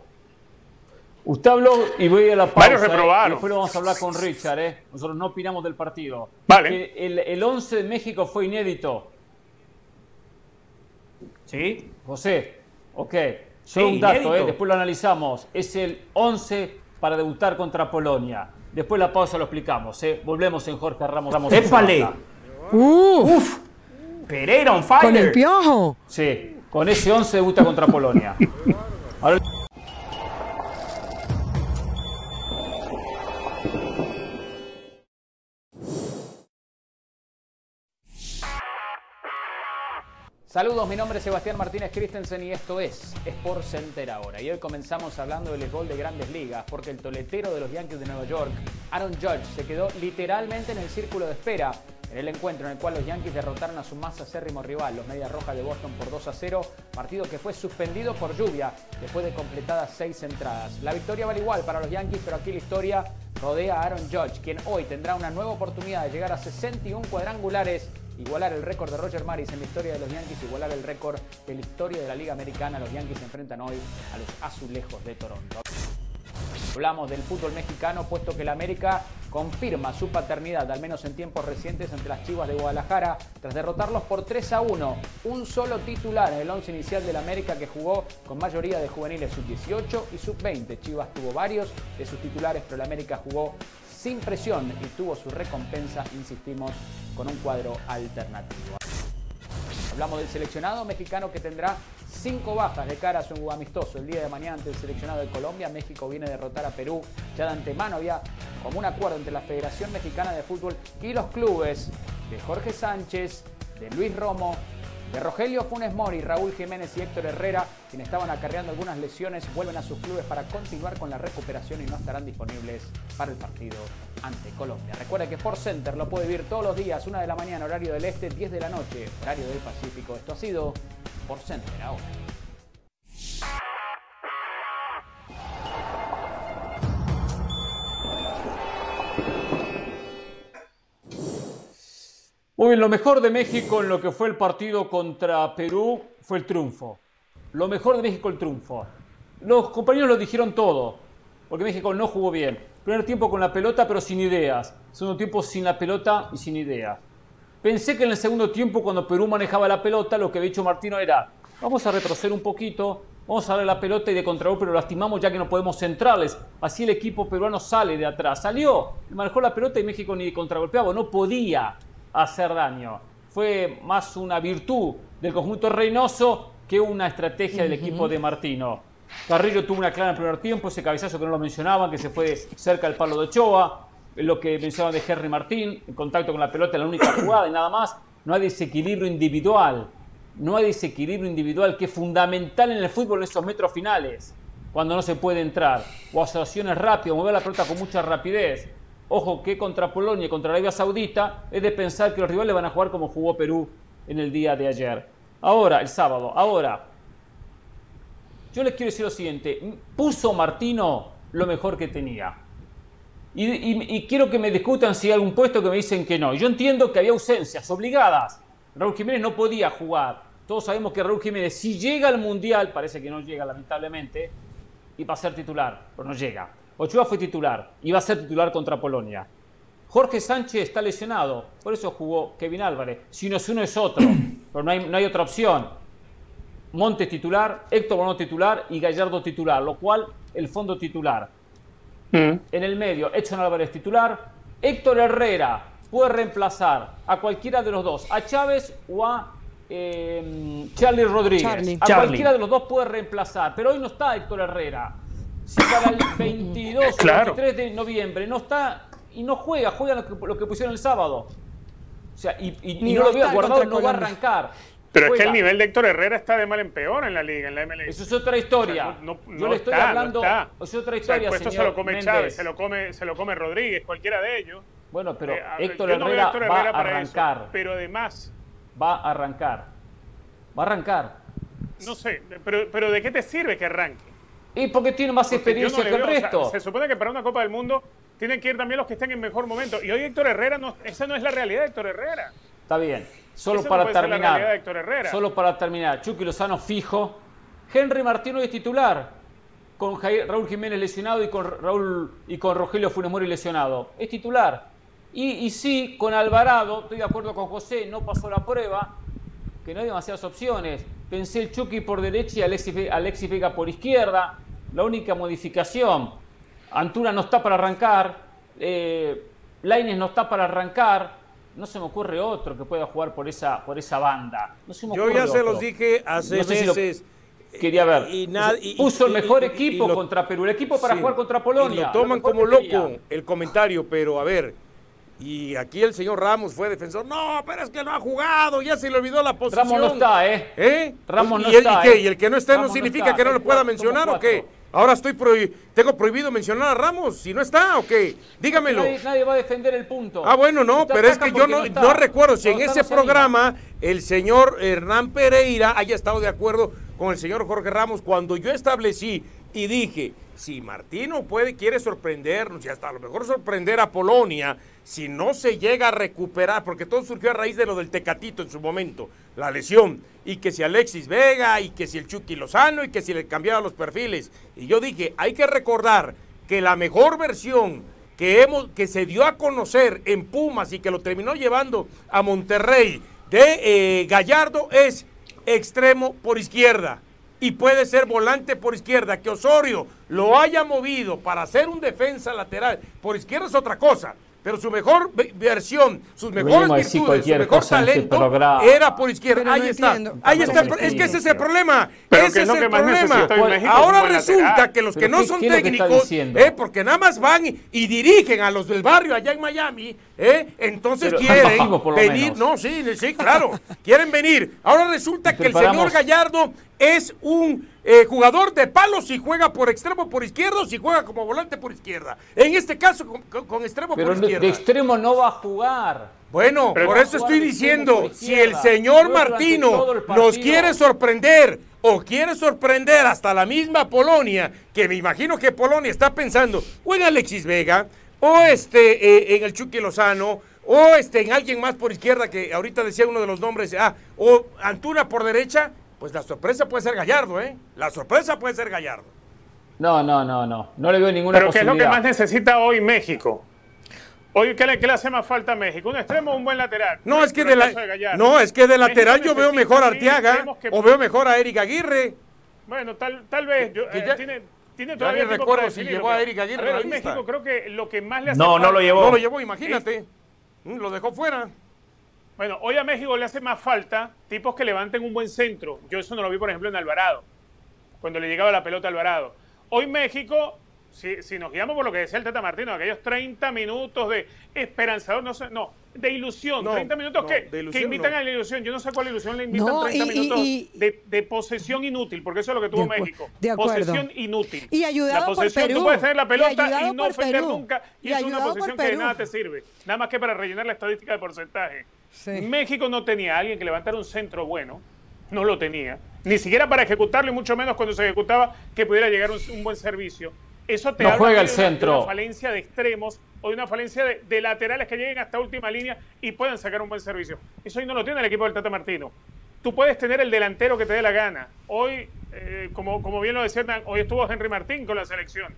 Usted habló y voy a la pausa. Varios reprobaron. después lo vamos a hablar con Richard. ¿eh? Nosotros no opinamos del partido. Vale. El, el 11 de México fue inédito. ¿Sí? José, ok. Solo un dato, eh, después lo analizamos. Es el 11 para debutar contra Polonia. Después la pausa lo explicamos. ¿eh? Volvemos en Jorge Ramos. Ramos ¡Épale! ¡Uf! Pereira on fire. ¿Con el piojo? Sí, con ese 11 debuta contra Polonia. Saludos, mi nombre es Sebastián Martínez Christensen y esto es Sport Center ahora. Y hoy comenzamos hablando del gol de grandes ligas porque el toletero de los Yankees de Nueva York, Aaron Judge, se quedó literalmente en el círculo de espera en el encuentro en el cual los Yankees derrotaron a su más acérrimo rival, los Medias Rojas de Boston, por 2 a 0, partido que fue suspendido por lluvia después de completadas seis entradas. La victoria vale igual para los Yankees, pero aquí la historia rodea a Aaron Judge, quien hoy tendrá una nueva oportunidad de llegar a 61 cuadrangulares igualar el récord de Roger Maris en la historia de los Yankees, igualar el récord de la historia de la Liga Americana. Los Yankees se enfrentan hoy a los azulejos de Toronto. Hablamos del fútbol mexicano, puesto que la América confirma su paternidad, al menos en tiempos recientes, ante las Chivas de Guadalajara, tras derrotarlos por 3 a 1. Un solo titular en el once inicial del América que jugó con mayoría de juveniles sub-18 y sub-20. Chivas tuvo varios de sus titulares, pero la América jugó sin presión y tuvo su recompensa, insistimos, con un cuadro alternativo. Hablamos del seleccionado mexicano que tendrá cinco bajas de cara a su amistoso el día de mañana ante el seleccionado de Colombia. México viene a derrotar a Perú. Ya de antemano había como un acuerdo entre la Federación Mexicana de Fútbol y los clubes de Jorge Sánchez, de Luis Romo, de Rogelio Funes Mori, Raúl Jiménez y Héctor Herrera, quienes estaban acarreando algunas lesiones, vuelven a sus clubes para continuar con la recuperación y no estarán disponibles para el partido ante Colombia. Recuerda que Sport Center lo puede vivir todos los días, 1 de la mañana, horario del este, 10 de la noche, horario del Pacífico. Esto ha sido Sport Center ahora. Muy bien, lo mejor de México en lo que fue el partido contra Perú fue el triunfo. Lo mejor de México el triunfo. Los compañeros lo dijeron todo, porque México no jugó bien. Primer tiempo con la pelota, pero sin ideas. Segundo tiempo sin la pelota y sin ideas. Pensé que en el segundo tiempo, cuando Perú manejaba la pelota, lo que había dicho Martino era, vamos a retroceder un poquito, vamos a darle la pelota y de contragolpe lo lastimamos ya que no podemos centrarles. Así el equipo peruano sale de atrás. Salió, manejó la pelota y México ni contragolpeaba, no podía hacer daño. Fue más una virtud del conjunto Reynoso que una estrategia del equipo de Martino. Carrillo tuvo una clara en el primer tiempo, ese cabezazo que no lo mencionaban, que se fue cerca del palo de Ochoa, lo que mencionaban de Henry Martín, en contacto con la pelota la única jugada y nada más. No hay desequilibrio individual, no hay desequilibrio individual que es fundamental en el fútbol en esos metros finales, cuando no se puede entrar, o asociaciones rápidas, mover la pelota con mucha rapidez. Ojo que contra Polonia y contra Arabia Saudita es de pensar que los rivales van a jugar como jugó Perú en el día de ayer. Ahora, el sábado, ahora, yo les quiero decir lo siguiente, puso Martino lo mejor que tenía. Y, quiero que me discutan si hay algún puesto que me dicen que no. Yo entiendo que había ausencias obligadas. Raúl Jiménez no podía jugar. Todos sabemos que Raúl Jiménez, si llega al Mundial, parece que no llega lamentablemente, y va a ser titular, pero no llega. Ochoa fue titular y va a ser titular contra Polonia. Jorge Sánchez está lesionado, por eso jugó Kevin Álvarez. Si no es uno es otro, pero no hay, no hay otra opción. Montes titular, Héctor Bono titular y Gallardo titular, lo cual el fondo titular. Mm. En el medio, Edson Álvarez titular. Héctor Herrera puede reemplazar a cualquiera de los dos, a Chávez o a eh, Charlie Rodríguez. A cualquiera de los dos puede reemplazar, pero hoy no está Héctor Herrera si para el 22 o 23 de noviembre no está y no juega, juega lo que, pusieron el sábado. O sea, y, no, lo veo guardado, no va a arrancar. Pero es que el nivel de Héctor Herrera está de mal en peor en la liga, en la MLS. Eso es otra historia. Yo le estoy hablando. Eso es otra historia. O se lo come Chávez, se lo come, se lo come Rodríguez, cualquiera de ellos. Bueno, pero eh, Héctor, Herrera va a arrancar. pero además. Va a arrancar. Va a arrancar. No sé, pero, pero ¿de qué te sirve que arranque? Y porque tiene más experiencia que el resto. se supone que para una Copa del Mundo tienen que ir también los que estén en mejor momento. Y hoy Héctor Herrera, no, esa no es la realidad de Héctor Herrera. Está bien. Solo para terminar. Solo para terminar. Chucky Lozano fijo. Henry Martino es titular. Con Raúl Jiménez lesionado y con Raúl y con Rogelio Funes Mori lesionado. Es titular. Y, y sí, con Alvarado, estoy de acuerdo con José, no pasó la prueba, que no hay demasiadas opciones. Pensé el Chucky por derecha y Alexis, Vega por izquierda. La única modificación. Antuna no está para arrancar. Eh, Laines no está para arrancar. No se me ocurre otro que pueda jugar por esa, por esa banda. Yo ya se los dije hace meses. quería ver. Y, Puso el mejor equipo contra Perú. El equipo para jugar contra Polonia. lo toman como loco el comentario, pero a ver y aquí el señor Ramos fue defensor. No, pero es que no ha jugado, ya se le olvidó la posición. Ramos no está, ¿eh? ¿Eh? Ramos no ¿Y, está. ¿y, qué? ¿Y el que no está no significa que no lo pueda mencionar o qué? Ahora estoy tengo prohibido mencionar a Ramos, si no está o qué. Dígamelo. Nadie, va a defender el punto. Ah, bueno, no, pero es que yo no, no, recuerdo si en ese programa el señor Hernán Pereira haya estado de acuerdo con el señor Jorge Ramos cuando yo establecí y dije, si Martino puede, quiere sorprendernos y hasta a lo mejor sorprender a Polonia, si no se llega a recuperar, porque todo surgió a raíz de lo del Tecatito en su momento, la lesión, y que si Alexis Vega, y que si el Chucky Lozano, y que si le cambiaban los perfiles. Y yo dije, hay que recordar que la mejor versión que, hemos, que se dio a conocer en Pumas y que lo terminó llevando a Monterrey de eh, Gallardo es extremo por izquierda y puede ser volante por izquierda. Que Osorio lo haya movido para hacer un defensa lateral por izquierda es otra cosa. Pero su mejor versión, sus mejores virtudes, su mejor talento era por izquierda. Ahí está. Ahí está. Es que ese es el problema. ese es, el problema. Ahora resulta que los que no son técnicos, eh, porque nada más van y, dirigen a los del barrio allá en Miami, eh, entonces quieren venir. No, sí, sí, claro. quieren venir. Ahora resulta que el señor Gallardo es un eh, jugador de palo si juega por extremo por izquierdo, si juega como volante por izquierda. En este caso, con, extremo por izquierda. De extremo no va a jugar. Bueno, por eso estoy diciendo, si el señor Martino nos quiere sorprender o quiere sorprender hasta la misma Polonia, que me imagino que Polonia está pensando o en Alexis Vega, o este, eh, en el Chucky Lozano, o este, en alguien más por izquierda, que ahorita decía uno de los nombres, ah, o Antuna por derecha, pues la sorpresa puede ser Gallardo, ¿eh? La sorpresa puede ser Gallardo. No, no, no, no. No le veo ninguna Pero ¿qué es lo que más necesita hoy México? Hoy, ¿qué le, ¿qué le, hace más falta a México? ¿Un extremo o un buen lateral? No, es que de, la, no, es que de lateral yo veo mejor a Arteaga o veo mejor a Eric Aguirre. Bueno, tal, tal vez. Yo, eh, tiene, tiene todavía ya recuerdo si llevó a Eric Aguirre. A ver, México creo que lo que más le hace no, falta... No, lo llevó. No lo llevó, imagínate. Mm, lo dejó fuera. Bueno, hoy a México le hace más falta tipos que levanten un buen centro. Yo eso no lo vi, por ejemplo, en Alvarado, cuando le llegaba la pelota a Alvarado. Hoy México, si, si nos guiamos por lo que decía el Tata Martino, aquellos 30 minutos de esperanzador, no sé, no, de ilusión, 30 minutos que, que, invitan a la ilusión. Yo no sé cuál ilusión le invitan 30 minutos de, de, posesión inútil, porque eso es lo que tuvo México. De posesión inútil. Y ayudado la posesión, por Perú. Tú puedes tener la pelota y, no ofender nunca, y, y es una posesión que de nada te sirve. Nada más que para rellenar la estadística de porcentaje. México no tenía a alguien que levantara un centro bueno, no lo tenía, ni siquiera para ejecutarlo y mucho menos cuando se ejecutaba que pudiera llegar un, un buen servicio. Eso te no juega el centro. una falencia de extremos o de una falencia de, laterales que lleguen hasta última línea y puedan sacar un buen servicio. Eso hoy no lo tiene el equipo del Tata Martino. Tú puedes tener el delantero que te dé la gana. Hoy, eh, como, como bien lo decían, hoy estuvo Henry Martín con la selección.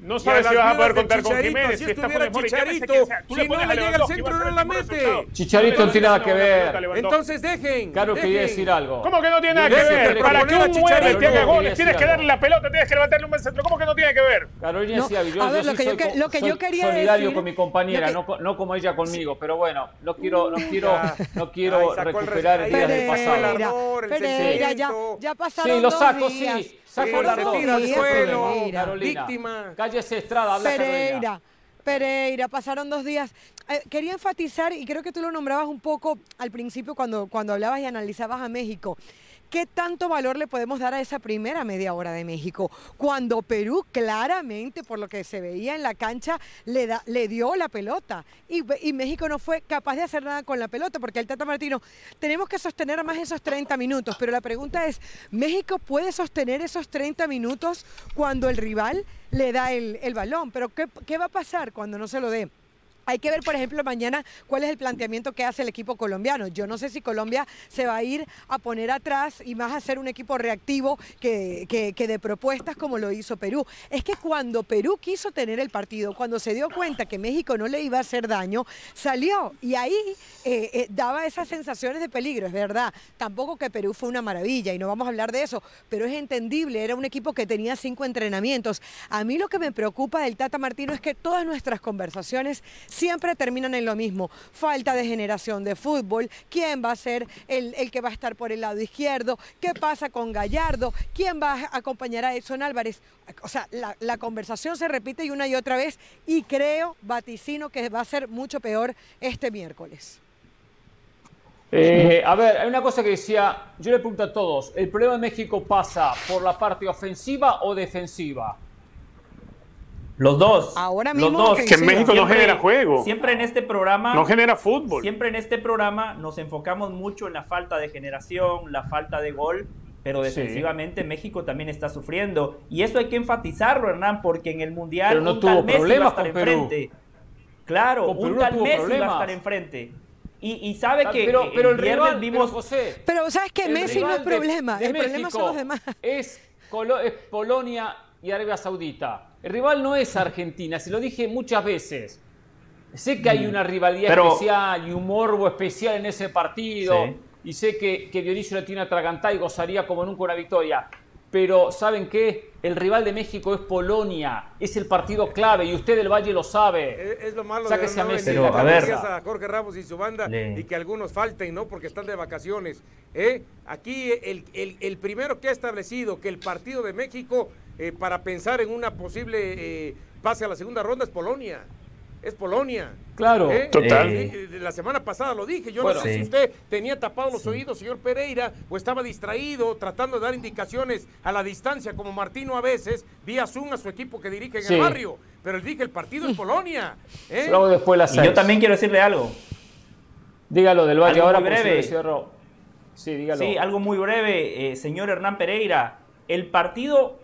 No sabes si vas a poder contar con Jiménez, si, si está por Chicharito, si no le llega al centro no la mete. Chicharito no tiene nada que ver. Entonces dejen. Claro, quería decir algo. ¿Cómo que no tiene nada que ver? Para que un 9 te haga goles tienes que darle la pelota, tienes que levantarle un buen centro. ¿Cómo que no tiene que ver? Carolina decía, yo, lo que yo quería solidario con mi compañera, no como ella conmigo, pero bueno, no quiero no quiero no quiero recuperar el día del pasado. Pereira, ya pasaron Sí, lo saco, sí. Sacó la suelo, víctima. Cállese Estrada, habla Pereira. Pereira, pasaron dos días. Eh, quería enfatizar, y creo que tú lo nombrabas un poco al principio cuando, cuando hablabas y analizabas a México. ¿Qué tanto valor le podemos dar a esa primera media hora de México? Cuando Perú claramente, por lo que se veía en la cancha, le, dio la pelota y, México no fue capaz de hacer nada con la pelota, porque el Tata Martino, tenemos que sostener más esos 30 minutos, pero la pregunta es, ¿México puede sostener esos 30 minutos cuando el rival le da el, el balón? Pero ¿qué, ¿qué va a pasar cuando no se lo dé? Hay que ver, por ejemplo, mañana cuál es el planteamiento que hace el equipo colombiano. Yo no sé si Colombia se va a ir a poner atrás y más a ser un equipo reactivo que, de propuestas como lo hizo Perú. Es que cuando Perú quiso tener el partido, cuando se dio cuenta que México no le iba a hacer daño, salió y ahí eh, eh, daba esas sensaciones de peligro, es verdad. Tampoco que Perú fue una maravilla y no vamos a hablar de eso, pero es entendible, era un equipo que tenía cinco entrenamientos. A mí lo que me preocupa del Tata Martino es que todas nuestras conversaciones siempre terminan en lo mismo. Falta de generación de fútbol, quién va a ser el, que va a estar por el lado izquierdo, qué pasa con Gallardo, quién va a acompañar a Edson Álvarez. O sea, la, conversación se repite y una y otra vez y creo, vaticino, que va a ser mucho peor este miércoles. Eh, a ver, hay una cosa que decía, yo le pregunto a todos, ¿el problema de México pasa por la parte ofensiva o defensiva? Los dos. Ahora mismo los dos. Que en México no genera juego. Siempre en este programa. No genera fútbol. Siempre en este programa nos enfocamos mucho en la falta de generación, la falta de gol. Pero defensivamente México también está sufriendo. Y eso hay que enfatizarlo, Hernán, porque en el Mundial no un tal Messi va a estar enfrente. Claro, un tal Messi va a estar enfrente. Y, y sabe que pero, pero el, rival, vimos... Pero, ¿sabes que Messi no es problema. El problema son los demás. Es, es Polonia y Arabia Saudita. El rival no es Argentina, se lo dije muchas veces. Sé que hay mm. una rivalidad especial y un morbo especial en ese partido. Y sé que, que Dionisio la tiene atragantada y gozaría como nunca una victoria. Pero ¿saben qué? El rival de México es Polonia. Es el partido clave y usted del Valle lo sabe. Es, lo malo Sáquese de a, a, ver. a Jorge Ramos y su banda y que algunos falten, ¿no? Porque están de vacaciones. ¿eh? Aquí el, el, el primero que ha establecido que el partido de México eh, para pensar en una posible eh, pase a la segunda ronda es Polonia. Es Polonia. Claro, ¿Eh? total. Eh, la semana pasada lo dije. Yo no sé si usted tenía tapados los oídos, señor Pereira, o estaba distraído tratando de dar indicaciones a la distancia, como Martino a veces, vía Zoom a su equipo que dirige en el barrio. Pero dije, el partido es Polonia. ¿eh? Luego después la y yo también quiero decirle algo. Dígalo del Valle ahora, breve. Sí, dígalo. Sí, algo muy breve, eh, señor Hernán Pereira. El partido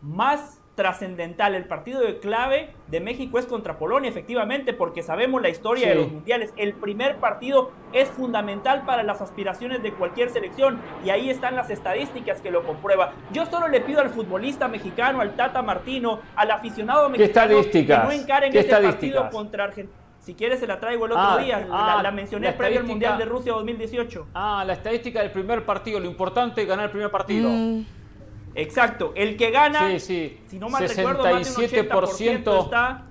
más trascendental, el partido de clave de México es contra Polonia, efectivamente, porque sabemos la historia de los mundiales. El primer partido es fundamental para las aspiraciones de cualquier selección y ahí están las estadísticas que lo comprueban. Yo solo le pido al futbolista mexicano, al Tata Martino, al aficionado mexicano que no encaren este partido contra Argentina. Si quieres se la traigo el otro ah, día, la, ah, mencioné previo al Mundial de Rusia 2018. Ah, la estadística del primer partido, lo importante es ganar el primer partido. Mm. Exacto, el que gana, si no mal recuerdo, más de un 80% está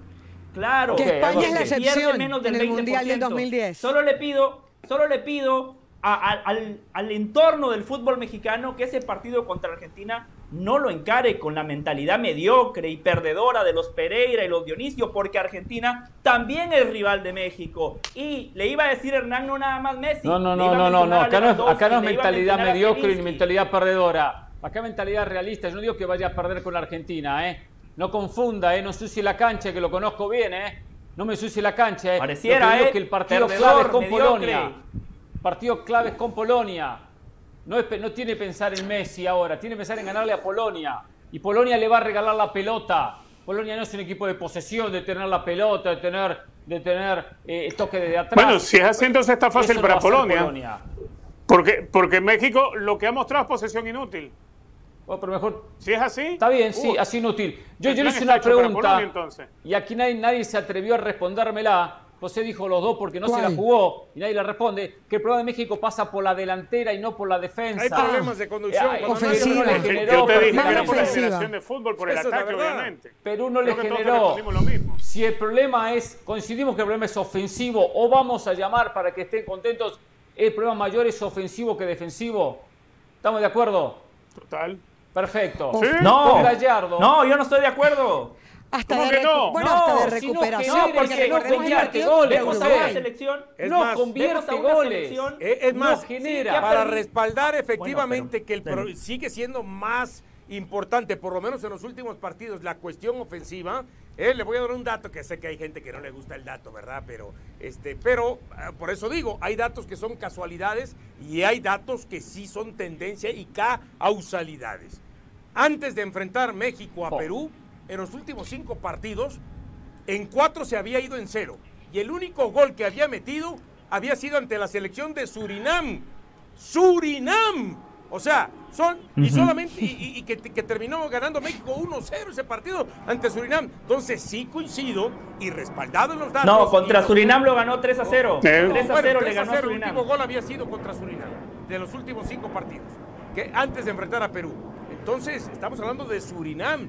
claro. Que España es la excepción menos del en el Mundial del 2010. Solo le pido, solo le pido al, al, entorno del fútbol mexicano que ese partido contra Argentina no lo encare con la mentalidad mediocre y perdedora de los Pereira y los Dionisio, porque Argentina también es rival de México. Y le iba a decir Hernán, no nada más Messi. No, no, no, no, no, acá no es, acá no es mentalidad mediocre ni mentalidad perdedora. Acá mentalidad realista. Yo no digo que vaya a perder con la Argentina, ¿eh? No confunda, ¿eh? No sucie la cancha, que lo conozco bien, ¿eh? No me sucie la cancha, ¿eh? Pareciera, ¿eh? que el partido clave es con Polonia. Partido clave es con Polonia. No, es, no tiene que pensar en Messi ahora, tiene que pensar en ganarle a Polonia. Y Polonia le va a regalar la pelota. Polonia no es un equipo de posesión, de tener la pelota, de tener, de tener eh, toque de atrás. Bueno, si es así, entonces está fácil para Polonia. Porque, porque México lo que ha mostrado es posesión inútil. Oh, pero mejor. Si es así. Está bien, sí, así inútil. Yo, yo le hice una pregunta. y aquí nadie, nadie se atrevió a respondérmela. José dijo los dos porque no se la jugó y nadie le responde. Que el problema de México pasa por la delantera y no por la defensa. Hay problemas de conducción. Eh, ofensiva. No le generó, yo te dije que era por la generación de fútbol, por el ataque, obviamente. Perú no le generó. Lo mismo. Si el problema es, coincidimos que el problema es ofensivo o vamos a llamar para que estén contentos, el problema mayor es ofensivo que defensivo. ¿Estamos de acuerdo? Total. Perfecto. No, no, yo no estoy de acuerdo. Hasta de, que no? bueno, hasta de recuperación. No, porque no convierte goles. selección. Es no más, convierte goles. Es, más, genera. para respaldar efectivamente que el sigue siendo más importante, por lo menos en los últimos partidos, la cuestión ofensiva. Eh, le voy a dar un dato que sé que hay gente que no le gusta el dato, ¿verdad? Pero, este, pero ah, por eso digo, hay datos que son casualidades y hay datos que sí son tendencia y causalidades. Antes de enfrentar México a oh. Perú, en los últimos cinco partidos, en cuatro se había ido en cero. Y el único gol que había metido había sido ante la selección de Surinam. Surinam o sea, son, y solamente, y, que, terminó ganando México 1-0 ese partido ante Surinam. Entonces sí coincido y respaldado en los datos. No, contra Surinam lo ganó 3 0. 3 0 le ganó a Surinam. El último gol había sido contra Surinam, de los últimos cinco partidos, que antes de enfrentar a Perú. Entonces, estamos hablando de Surinam.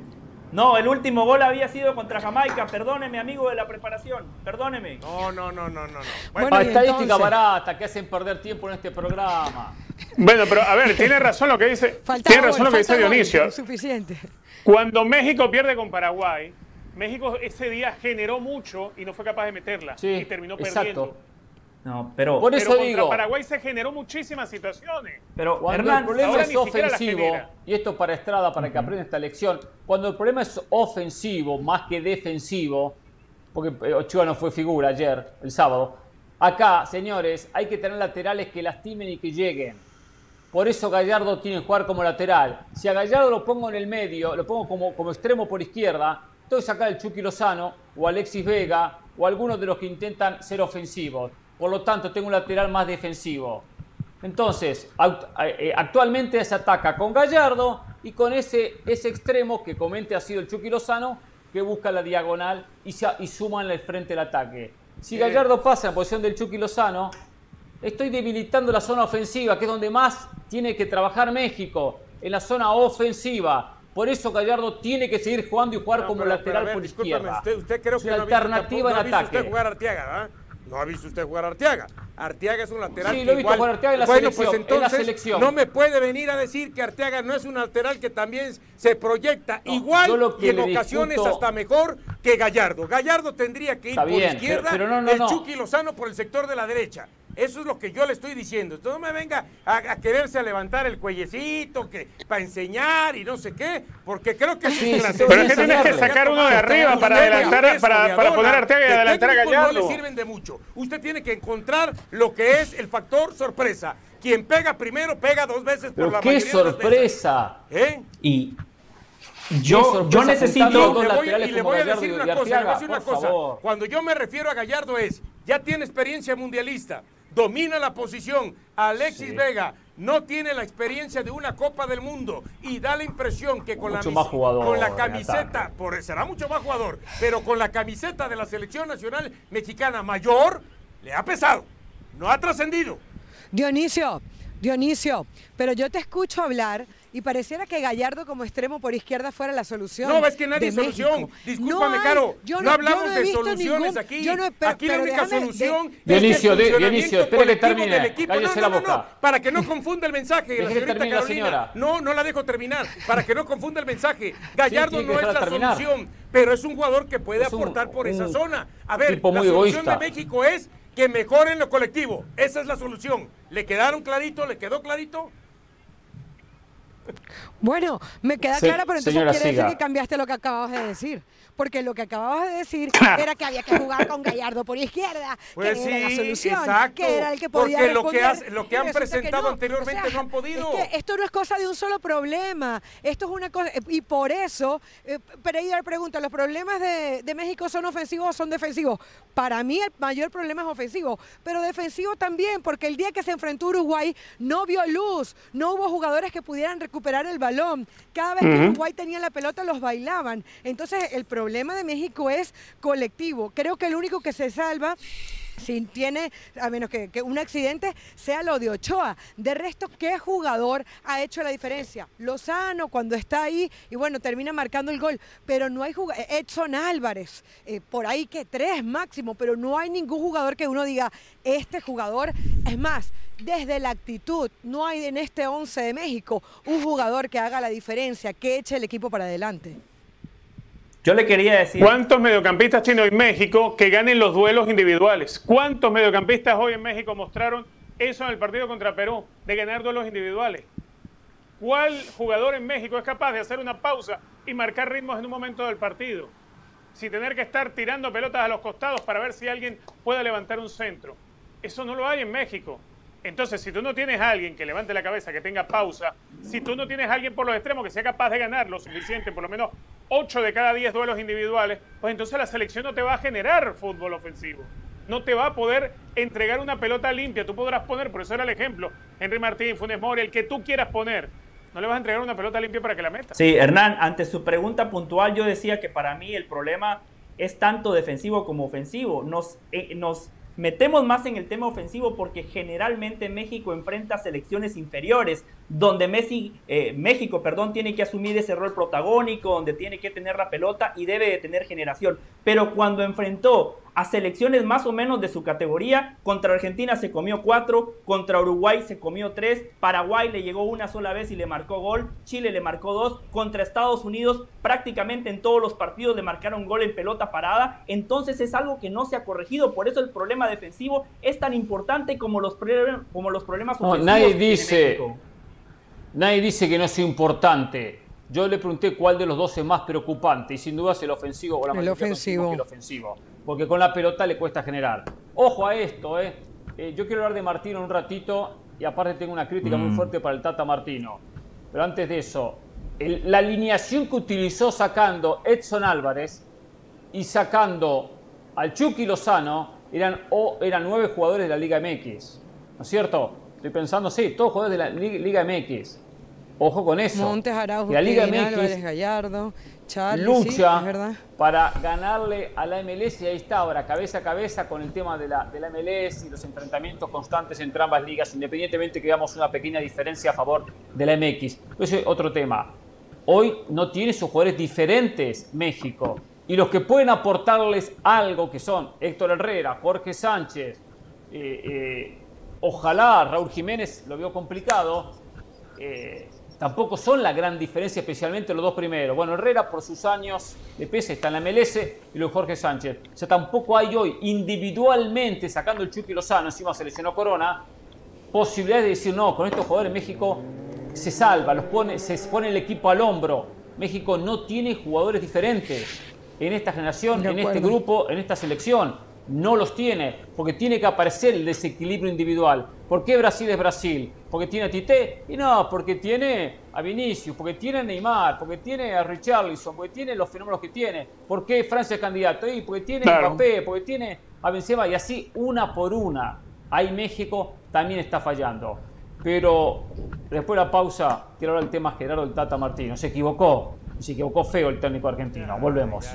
No, el último gol había sido contra Jamaica. Perdóneme, amigo de la preparación. Perdóneme. No, no, no, no, no. Bueno, estadística barata que hacen perder tiempo en este programa. Bueno, pero a ver, tiene razón lo que dice, tiene razón lo que dice Dionisio. suficiente. Cuando México pierde con Paraguay, México ese día generó mucho y no fue capaz de meterla y terminó perdiendo. No, pero por eso digo, Paraguay se generó muchísimas situaciones. Pero cuando el problema es ofensivo y esto para Estrada para que aprenda esta lección, cuando el problema es ofensivo más que defensivo, porque eh, Ochoa no fue figura ayer, el sábado. Acá, señores, hay que tener laterales que lastimen y que lleguen. Por eso Gallardo tiene que jugar como lateral. Si a Gallardo lo pongo en el medio, lo pongo como, como extremo por izquierda, tengo que sacar el Chucky Lozano o Alexis Vega o algunos de los que intentan ser ofensivos. Por lo tanto, tengo un lateral más defensivo. Entonces, eh, actualmente se ataca con Gallardo y con ese, ese extremo que comente ha sido el Chucky Lozano, que busca la diagonal y, se, y suma en el frente del ataque. Si Gallardo pasa en posición del Chucky Lozano, estoy debilitando la zona ofensiva, que es donde más tiene que trabajar México, en la zona ofensiva. Por eso Gallardo tiene que seguir jugando y jugar como lateral por izquierda. Usted, usted creo que alternativa en ataque. Usted jugar Arteaga, No ha visto usted jugar Arteaga. Arteaga es un lateral. Sí, lo he visto jugar Arteaga en la, bueno, pues entonces, en la selección. No me puede venir a decir que Arteaga no es un lateral que también se proyecta igual y en ocasiones hasta mejor que Gallardo. Gallardo tendría que ir por izquierda, el Chucky Lozano por el sector de la derecha. Eso es lo que yo le estoy diciendo. Entonces no me venga a, quererse a levantar el cuellecito que para enseñar y no sé qué, porque creo que sí, Pero es que tienes que sacar uno de arriba para adelantar, para, para, poner a Arteaga y adelantar a Gallardo. No le sirven de mucho. Usted tiene que encontrar lo que es el factor sorpresa. Quien pega primero pega dos veces por la qué sorpresa. ¿Eh? Y yo, yo necesito. Y le voy, a decir una cosa, le voy a decir una cosa. Cuando yo me refiero a Gallardo es, ya tiene experiencia mundialista domina la posición. Alexis Vega no tiene la experiencia de una Copa del Mundo y da la impresión que con, la, con la camiseta, por, será mucho más jugador, pero con la camiseta de la selección nacional mexicana mayor, le ha pesado, no ha trascendido. Dionisio, Dionisio, pero yo te escucho hablar y pareciera que Gallardo como extremo por izquierda fuera la solución. No, es que nadie hay solución. Discúlpame, Caro. No, hablamos de soluciones aquí. aquí la única solución es Dionisio, el Dionisio, que termine. Del equipo. No, no, no, para que no confunda el mensaje. la señorita Carolina. no, no la dejo terminar. Para que no confunda el mensaje. Gallardo no es la solución, pero es un jugador que puede aportar por esa zona. A ver, la solución de México es que mejoren lo colectivo. Esa es la solución. ¿Le quedaron clarito? ¿Le quedó clarito? Bueno, me queda claro, pero entonces quiere decir que cambiaste lo que acababas de decir. Porque lo que acababas de decir era que había que jugar con Gallardo por izquierda, pues que era la solución, que era el que podía Porque lo que, lo que han presentado anteriormente no han podido. esto no es cosa de un solo problema. Esto es una cosa. Y por eso, eh, Pereira pregunta: ¿los problemas de, de México son ofensivos o son defensivos? Para mí, el mayor problema es ofensivo, pero defensivo también, porque el día que se enfrentó Uruguay no vio luz, no hubo jugadores que pudieran recuperar el balón. Cada vez que Uruguay tenía la pelota, los bailaban. Entonces, el problema de México es colectivo. Creo que el único que se salva si tiene, a menos que, un accidente, sea lo de Ochoa. De resto, ¿qué jugador ha hecho la diferencia? Lozano cuando está ahí y bueno, termina marcando el gol, pero no hay jugador, Edson Álvarez, eh, por ahí que tres máximo, pero no hay ningún jugador que uno diga, este jugador, es más, desde la actitud, no hay en este 11 de México un jugador que haga la diferencia, que eche el equipo para adelante. Yo le quería decir. ¿Cuántos mediocampistas tiene hoy México que ganen los duelos individuales? ¿Cuántos mediocampistas hoy en México mostraron eso en el partido contra Perú, de ganar duelos individuales? ¿Cuál jugador en México es capaz de hacer una pausa y marcar ritmos en un momento del partido? Sin tener que estar tirando pelotas a los costados para ver si alguien puede levantar un centro. Eso no lo hay en México. Entonces, si tú no tienes a alguien que levante la cabeza, que tenga pausa, si tú no tienes a alguien por los extremos que sea capaz de ganar lo suficiente, por lo menos 8 de cada 10 duelos individuales, pues entonces la selección no te va a generar fútbol ofensivo. No te va a poder entregar una pelota limpia. Tú podrás poner, por eso era el ejemplo, Henry Martín, Funes Mori, el que tú quieras poner. No le vas a entregar una pelota limpia para que la meta. Sí, Hernán, ante su pregunta puntual, yo decía que para mí el problema es tanto defensivo como ofensivo. Nos, eh, nos metemos más en el tema ofensivo porque generalmente México enfrenta selecciones inferiores, donde Messi, eh, México perdón, tiene que asumir ese rol protagónico, donde tiene que tener la pelota y debe de tener generación. Pero cuando enfrentó a selecciones más o menos de su categoría. Contra Argentina se comió cuatro, contra Uruguay se comió tres, Paraguay le llegó una sola vez y le marcó gol, Chile le marcó dos, contra Estados Unidos prácticamente en todos los partidos le marcaron gol en pelota parada. Entonces es algo que no se ha corregido, por eso el problema defensivo es tan importante como los, como los problemas ofensivos. nadie dice, nadie dice que no es importante. Yo le pregunté cuál de los dos es más preocupante y sin duda es el ofensivo o la el ofensivo. el ofensivo porque con la pelota le cuesta generar. Ojo a esto, ¿eh? eh yo quiero hablar de Martino un ratito y aparte tengo una crítica muy mm. fuerte para el Tata Martino. Pero antes de eso, la alineación que utilizó sacando Edson Álvarez y sacando al Chucky Lozano eran, o, eran nueve jugadores de la Liga MX. ¿No es cierto? Estoy pensando, sí, todos jugadores de la Liga MX. Ojo con eso. Montes, Araujo, la Liga MX Gallardo, lucha para ganarle a la MLS y ahí está ahora, cabeza a cabeza con el tema de la, de la MLS y los enfrentamientos constantes entre ambas ligas, independientemente que veamos una pequeña diferencia a favor de la MX. Ese es otro tema. Hoy no tiene sus jugadores diferentes México y los que pueden aportarles algo que son Héctor Herrera, Jorge Sánchez, eh, eh, ojalá Raúl Jiménez lo vio complicado. Eh, tampoco son la gran diferencia, especialmente los dos primeros. Bueno, Herrera por sus años de peso está en la MLS y luego Jorge Sánchez. O sea, tampoco hay hoy individualmente, sacando el Chucky Lozano, encima se lesionó Corona, posibilidades de decir, no, con estos jugadores México se salva, los pone, se pone el equipo al hombro. México no tiene jugadores diferentes en esta generación, en este grupo, en esta selección no los tiene, porque tiene que aparecer el desequilibrio individual. ¿Por qué Brasil es Brasil? ¿Porque tiene a Tite? Y no, porque tiene a Vinicius, porque tiene a Neymar, porque tiene a Richarlison, porque tiene los fenómenos que tiene. ¿Por qué Francia es candidato? Y porque tiene a Mbappé, porque tiene a Benzema, y así una por una. Ahí México también está fallando. Pero después de la pausa, quiero hablar del tema Gerardo el Tata Martino. Se equivocó, se equivocó feo el técnico argentino. Volvemos.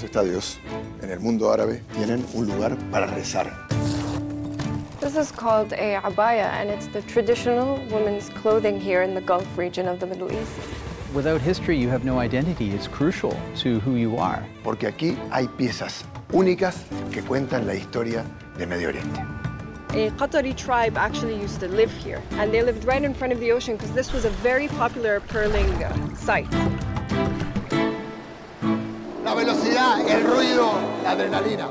Los estadios en el mundo árabe tienen un lugar para rezar. This is called a abaya and it's the traditional women's clothing here in the Gulf region of the Middle East. Without history, you have no identity. It's crucial to who you are. Porque aquí hay piezas únicas que cuentan la historia de Medio Oriente. A Qatari tribe actually used to live here, and they lived right in front of the ocean because this was a very popular pearling uh, site. Velocidad, el ruido, la adrenalina.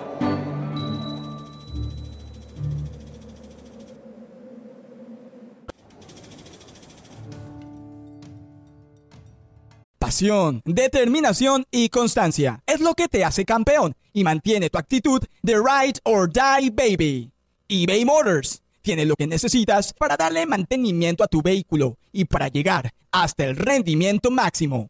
Pasión, determinación y constancia es lo que te hace campeón y mantiene tu actitud de ride or die baby. eBay Motors tiene lo que necesitas para darle mantenimiento a tu vehículo y para llegar hasta el rendimiento máximo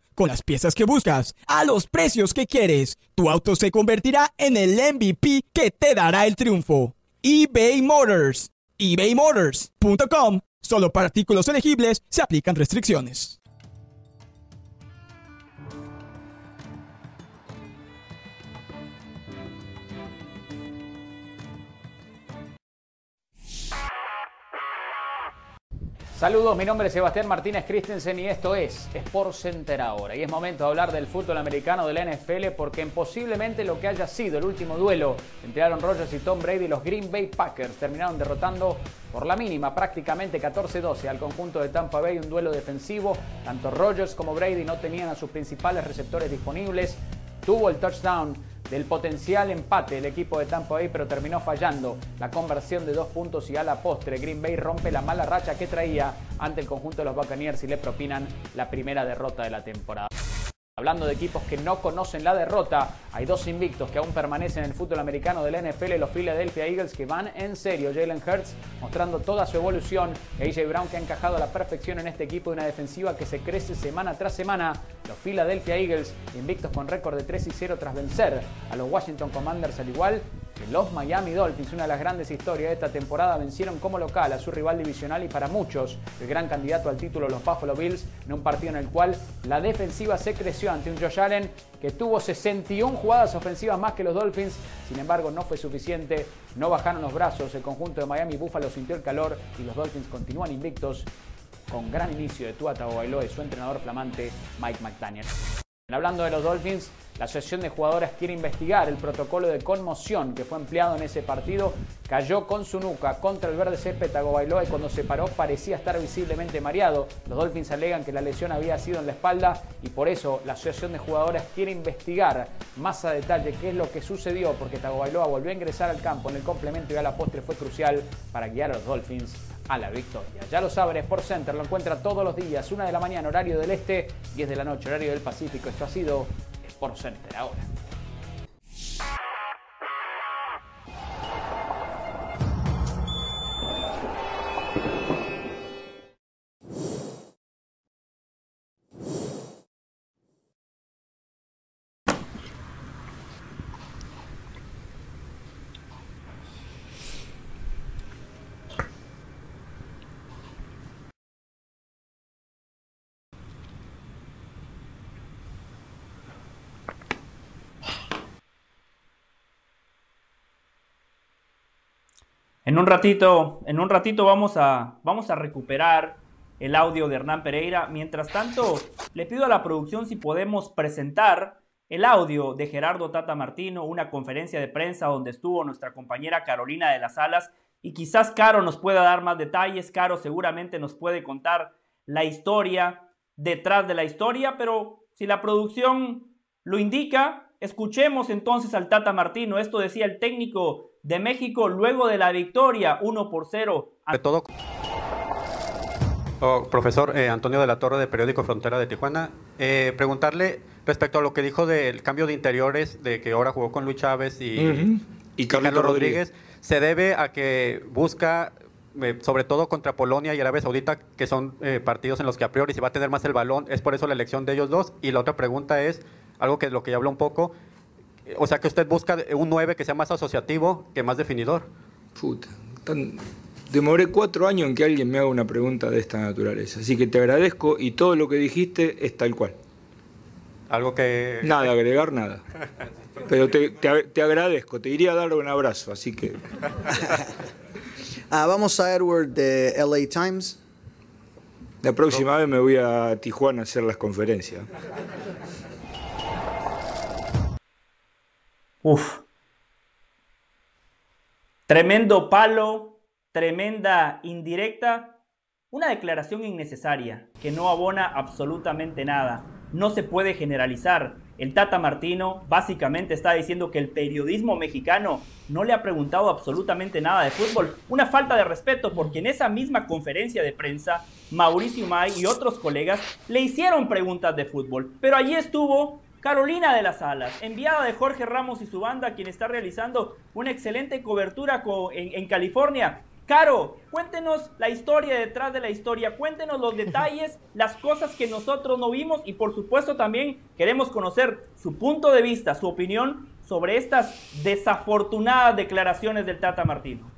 con las piezas que buscas, a los precios que quieres. Tu auto se convertirá en el MVP que te dará el triunfo. eBay Motors. ebaymotors.com. Solo para artículos elegibles se aplican restricciones. Saludos, mi nombre es Sebastián Martínez Christensen y esto es Sport Center ahora. Y es momento de hablar del fútbol americano de la NFL porque en posiblemente lo que haya sido el último duelo entre Aaron Rodgers y Tom Brady, los Green Bay Packers terminaron derrotando por la mínima, prácticamente 14-12 al conjunto de Tampa Bay, un duelo defensivo. Tanto Rodgers como Brady no tenían a sus principales receptores disponibles. Tuvo el touchdown del potencial empate el equipo de Tampa Bay, pero terminó fallando la conversión de dos puntos y a la postre Green Bay rompe la mala racha que traía ante el conjunto de los Buccaneers y le propinan la primera derrota de la temporada. Hablando de equipos que no conocen la derrota, hay dos invictos que aún permanecen en el fútbol americano de la NFL, los Philadelphia Eagles que van en serio. Jalen Hurts mostrando toda su evolución. AJ Brown que ha encajado a la perfección en este equipo de una defensiva que se crece semana tras semana. Los Philadelphia Eagles invictos con récord de 3 y 0 tras vencer a los Washington Commanders al igual los Miami Dolphins, una de las grandes historias de esta temporada, vencieron como local a su rival divisional y para muchos el gran candidato al título, los Buffalo Bills, en un partido en el cual la defensiva se creció ante un Josh Allen que tuvo 61 jugadas ofensivas más que los Dolphins, sin embargo no fue suficiente, no bajaron los brazos, el conjunto de Miami Buffalo sintió el calor y los Dolphins continúan invictos con gran inicio de Tua Tagovailoa y su entrenador flamante Mike McDaniel. Hablando de los Dolphins, la Asociación de Jugadoras quiere investigar el protocolo de conmoción que fue empleado en ese partido. Cayó con su nuca contra el verde césped Bailoa y cuando se paró parecía estar visiblemente mareado. Los Dolphins alegan que la lesión había sido en la espalda y por eso la Asociación de Jugadoras quiere investigar más a detalle qué es lo que sucedió porque Tagovailoa volvió a ingresar al campo en el complemento y a la postre fue crucial para guiar a los Dolphins a la victoria. Ya lo saben, Sport Center lo encuentra todos los días, una de la mañana, horario del este, 10 de la noche, horario del Pacífico. Esto ha sido Sport Center ahora. En un ratito, en un ratito vamos a, vamos a recuperar el audio de Hernán Pereira. Mientras tanto, le pido a la producción si podemos presentar el audio de Gerardo Tata Martino, una conferencia de prensa donde estuvo nuestra compañera Carolina de las Alas. Y quizás Caro nos pueda dar más detalles. Caro seguramente nos puede contar la historia detrás de la historia, pero si la producción lo indica, escuchemos entonces al Tata Martino. Esto decía el técnico de México luego de la victoria 1 por 0. De todo. Oh, profesor eh, Antonio de la Torre de Periódico Frontera de Tijuana, eh, preguntarle respecto a lo que dijo del cambio de interiores, de que ahora jugó con Luis Chávez y, y Carlos Rodríguez. se debe a que busca, eh, sobre todo contra Polonia y Arabia Saudita, que son partidos en los que a priori se va a tener más el balón, es por eso la elección de ellos dos. Y la otra pregunta es, algo que lo que ya habló un poco, o sea que usted busca un 9 que sea más asociativo que más definidor. Puta, demoré cuatro años en que alguien me haga una pregunta de esta naturaleza. Así que te agradezco y todo lo que dijiste es tal cual. Algo que... Nada, agregar nada. Pero te, agradezco, te iría a dar un abrazo, así que... Ah, vamos a Edward de LA Times. La próxima vez me voy a Tijuana a hacer las conferencias. Uf. Tremendo palo, tremenda indirecta, una declaración innecesaria que no abona absolutamente nada. No se puede generalizar. El Tata Martino básicamente está diciendo que el periodismo mexicano no le ha preguntado absolutamente nada de fútbol. Una falta de respeto porque en esa misma conferencia de prensa, Mauricio May y otros colegas le hicieron preguntas de fútbol. Pero allí estuvo Carolina de las Alas, enviada de Jorge Ramos y su banda, quien está realizando una excelente cobertura en, California. Caro, cuéntenos la historia detrás de la historia, cuéntenos los detalles, las cosas que nosotros no vimos y por supuesto también queremos conocer su punto de vista, su opinión sobre estas desafortunadas declaraciones del Tata Martino.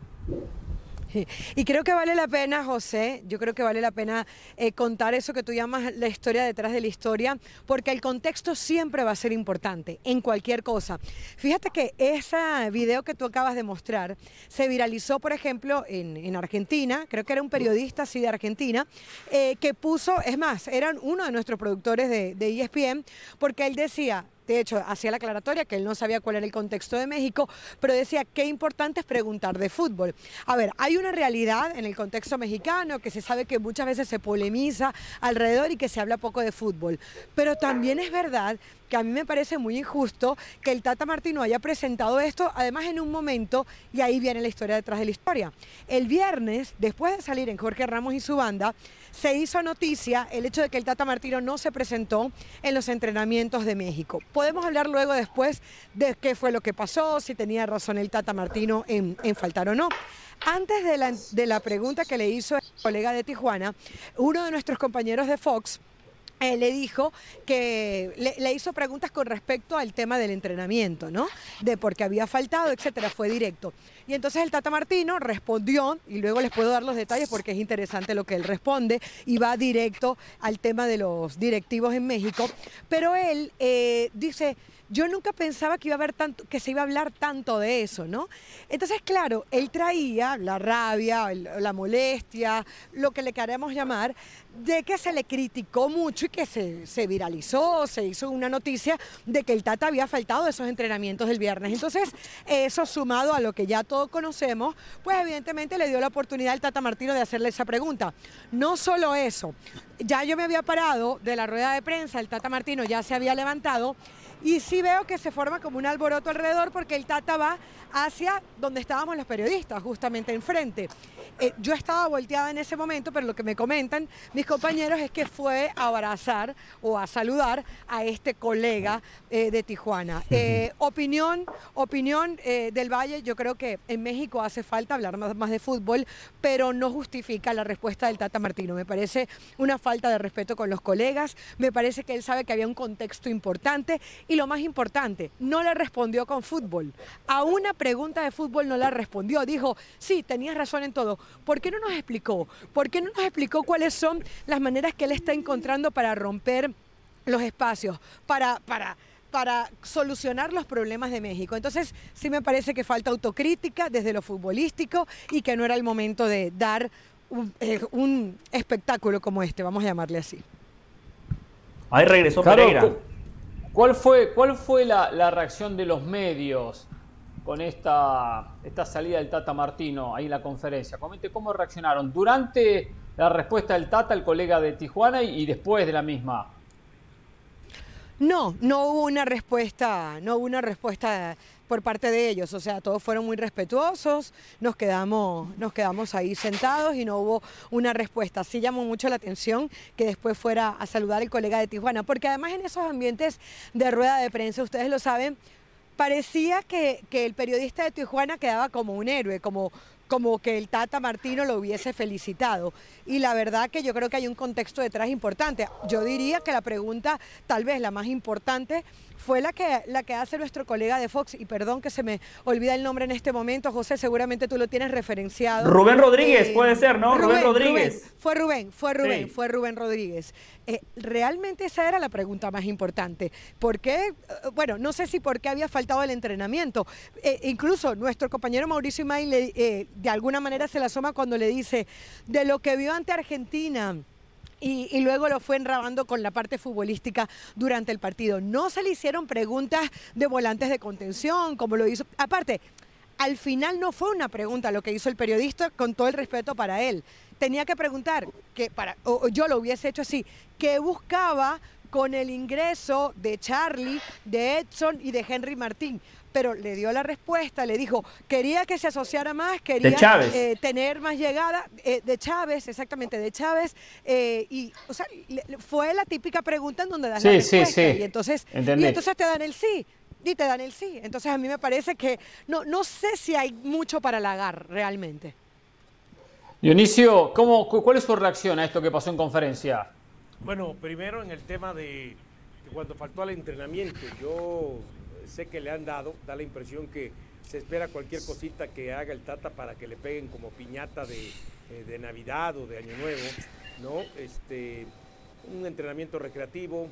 Y creo que vale la pena, José, yo creo que vale la pena eh, contar eso que tú llamas la historia detrás de la historia, porque el contexto siempre va a ser importante en cualquier cosa. Fíjate que ese video que tú acabas de mostrar se viralizó, por ejemplo, en, Argentina, creo que era un periodista así de Argentina, eh, que puso, es más, eran uno de nuestros productores de, de ESPN, porque él decía, de hecho, hacía la aclaratoria que él no sabía cuál era el contexto de México, pero decía qué importante es preguntar de fútbol. A ver, hay una realidad en el contexto mexicano que se sabe que muchas veces se polemiza alrededor y que se habla poco de fútbol, pero también es verdad que a mí me parece muy injusto que el Tata Martino haya presentado esto, además en un momento, y ahí viene la historia detrás de la historia. El viernes, después de salir en Jorge Ramos y su banda, se hizo noticia el hecho de que el Tata Martino no se presentó en los entrenamientos de México. Podemos hablar luego después de qué fue lo que pasó, si tenía razón el Tata Martino en, faltar o no. Antes de la, de la pregunta que le hizo el colega de Tijuana, uno de nuestros compañeros de Fox, eh, le dijo que le, hizo preguntas con respecto al tema del entrenamiento, ¿no? De por qué había faltado, etcétera, fue directo. Y entonces el Tata Martino respondió, y luego les puedo dar los detalles porque es interesante lo que él responde, y va directo al tema de los directivos en México, pero él eh, dice, yo nunca pensaba que iba a haber tanto, que se iba a hablar tanto de eso, ¿no? Entonces, claro, él traía la rabia, la molestia, lo que le queremos llamar, de que se le criticó mucho y que se, se, viralizó, se hizo una noticia de que el Tata había faltado esos entrenamientos del viernes. Entonces, eso sumado a lo que ya todos conocemos, pues evidentemente le dio la oportunidad al Tata Martino de hacerle esa pregunta. No solo eso, ya yo me había parado de la rueda de prensa, el Tata Martino ya se había levantado Y sí veo que se forma como un alboroto alrededor porque el Tata va hacia donde estábamos los periodistas, justamente enfrente. Eh, yo estaba volteada en ese momento, pero lo que me comentan mis compañeros es que fue a abrazar o a saludar a este colega eh, de Tijuana. Eh, opinión, opinión del Valle, yo creo que en México hace falta hablar más, más de fútbol, pero no justifica la respuesta del Tata Martino. Me parece una falta de respeto con los colegas, me parece que él sabe que había un contexto importante y lo más importante, no le respondió con fútbol. A una pregunta de fútbol no la respondió. Dijo, sí, tenías razón en todo. ¿Por qué no nos explicó? ¿Por qué no nos explicó cuáles son las maneras que él está encontrando para romper los espacios, para, para, para solucionar los problemas de México? Entonces, sí me parece que falta autocrítica desde lo futbolístico y que no era el momento de dar un, eh, un espectáculo como este, vamos a llamarle así. Ahí regresó Pereira. ¿Cuál fue, cuál fue la, la, reacción de los medios con esta, esta salida del Tata Martino ahí en la conferencia? Comente cómo reaccionaron durante la respuesta del Tata, el colega de Tijuana, y, y después de la misma. No, no hubo una respuesta, no hubo una respuesta por parte de ellos, o sea, todos fueron muy respetuosos, nos quedamos, nos quedamos ahí sentados y no hubo una respuesta. Sí llamó mucho la atención que después fuera a saludar el colega de Tijuana, porque además en esos ambientes de rueda de prensa, ustedes lo saben, parecía que, que el periodista de Tijuana quedaba como un héroe, como como que el Tata Martino lo hubiese felicitado. Y la verdad que yo creo que hay un contexto detrás importante. Yo diría que la pregunta, tal vez la más importante, fue la que, la que hace nuestro colega de Fox, y perdón que se me olvida el nombre en este momento, José, seguramente tú lo tienes referenciado. Rubén Rodríguez, eh, puede ser, ¿no? Rubén, Rodríguez. Rubén, fue Rubén, fue Rubén, sí. fue Rubén Rodríguez. Eh, realmente esa era la pregunta más importante. ¿Por qué? Bueno, no sé si por qué había faltado el entrenamiento. Eh, incluso nuestro compañero Mauricio Imay le, de alguna manera se la asoma cuando le dice, de lo que vio ante Argentina, y, luego lo fue enrabando con la parte futbolística durante el partido. No se le hicieron preguntas de volantes de contención, como lo hizo. Aparte, al final no fue una pregunta lo que hizo el periodista, con todo el respeto para él. Tenía que preguntar, que para, o yo lo hubiese hecho así, ¿qué buscaba con el ingreso de Charlie, de Edson y de Henry Martín? Pero le dio la respuesta, le dijo, quería que se asociara más, quería eh, tener más llegada, eh, de Chávez, exactamente, de Chávez, eh, y o sea, fue la típica pregunta en donde das sí, la respuesta, sí, sí. y entonces, y entonces te dan el sí, y te dan el sí, entonces a mí me parece que, no, no sé si hay mucho para halagar realmente. Dionisio, ¿cómo, ¿cuál es su reacción a esto que pasó en conferencia? Bueno, primero en el tema de cuando faltó al entrenamiento, yo sé que le han dado, da la impresión que se espera cualquier cosita que haga el Tata para que le peguen como piñata de, eh, de Navidad o de Año Nuevo, ¿no? Este, un entrenamiento recreativo,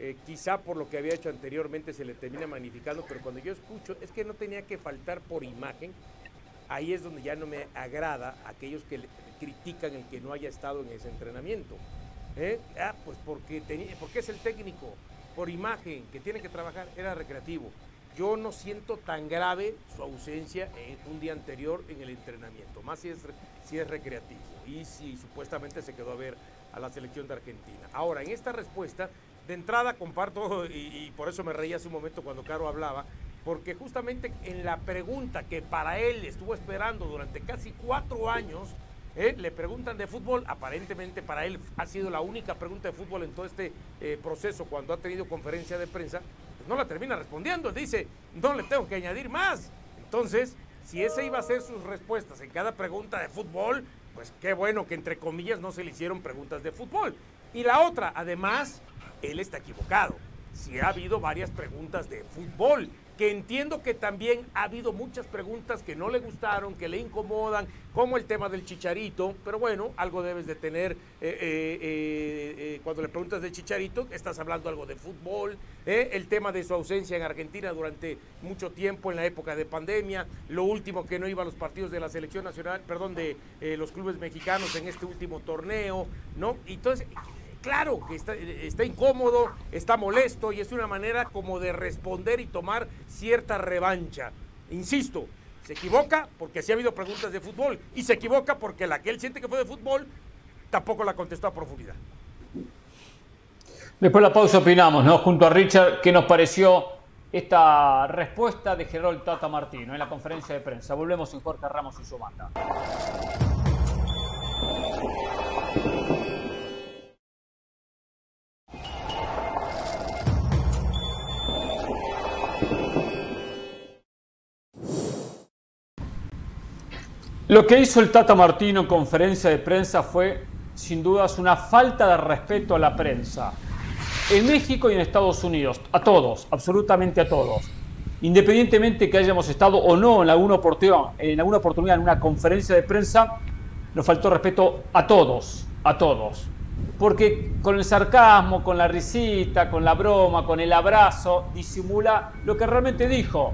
eh, quizá por lo que había hecho anteriormente se le termina magnificando, pero cuando yo escucho, es que no tenía que faltar por imagen, ahí es donde ya no me agrada aquellos que critican el que no haya estado en ese entrenamiento. ¿Eh? Ah, pues porque, tenía, porque es el técnico, por imagen, que tiene que trabajar, era recreativo. Yo no siento tan grave su ausencia en un día anterior en el entrenamiento, más si es, si es recreativo y si supuestamente se quedó a ver a la selección de Argentina. Ahora, en esta respuesta, de entrada comparto, y, y por eso me reí hace un momento cuando Caro hablaba, porque justamente en la pregunta que para él estuvo esperando durante casi cuatro años, ¿Eh? Le preguntan de fútbol, aparentemente para él ha sido la única pregunta de fútbol en todo este eh, proceso cuando ha tenido conferencia de prensa, pues no la termina respondiendo, dice, no le tengo que añadir más. Entonces, si ese iba a ser sus respuestas en cada pregunta de fútbol, pues qué bueno que entre comillas no se le hicieron preguntas de fútbol. Y la otra, además, él está equivocado. Si ha habido varias preguntas de fútbol que entiendo que también ha habido muchas preguntas que no le gustaron, que le incomodan, como el tema del chicharito, pero bueno, algo debes de tener eh, eh, eh, cuando le preguntas del chicharito, estás hablando algo de fútbol, el tema de su ausencia en Argentina durante mucho tiempo en la época de pandemia, lo último que no iba a los partidos de la selección nacional, perdón, de los clubes mexicanos en este último torneo, ¿no? Entonces, claro que está, está, incómodo, está molesto y es una manera como de responder y tomar cierta revancha. Insisto, se equivoca porque sí ha habido preguntas de fútbol y se equivoca porque la que él siente que fue de fútbol tampoco la contestó a profundidad. Después de la pausa opinamos, ¿no? Junto a Richard, ¿qué nos pareció esta respuesta de Gerol Tata Martino en la conferencia de prensa? Volvemos en Jorge Ramos y su banda. Lo que hizo el Tata Martino en conferencia de prensa fue, sin dudas, una falta de respeto a la prensa. En México y en Estados Unidos, a todos, absolutamente a todos. Independientemente que hayamos estado o no en alguna oportunidad, en alguna oportunidad en una conferencia de prensa, nos faltó respeto a todos, a todos. Porque con el sarcasmo, con la risita, con la broma, con el abrazo, disimula lo que realmente dijo.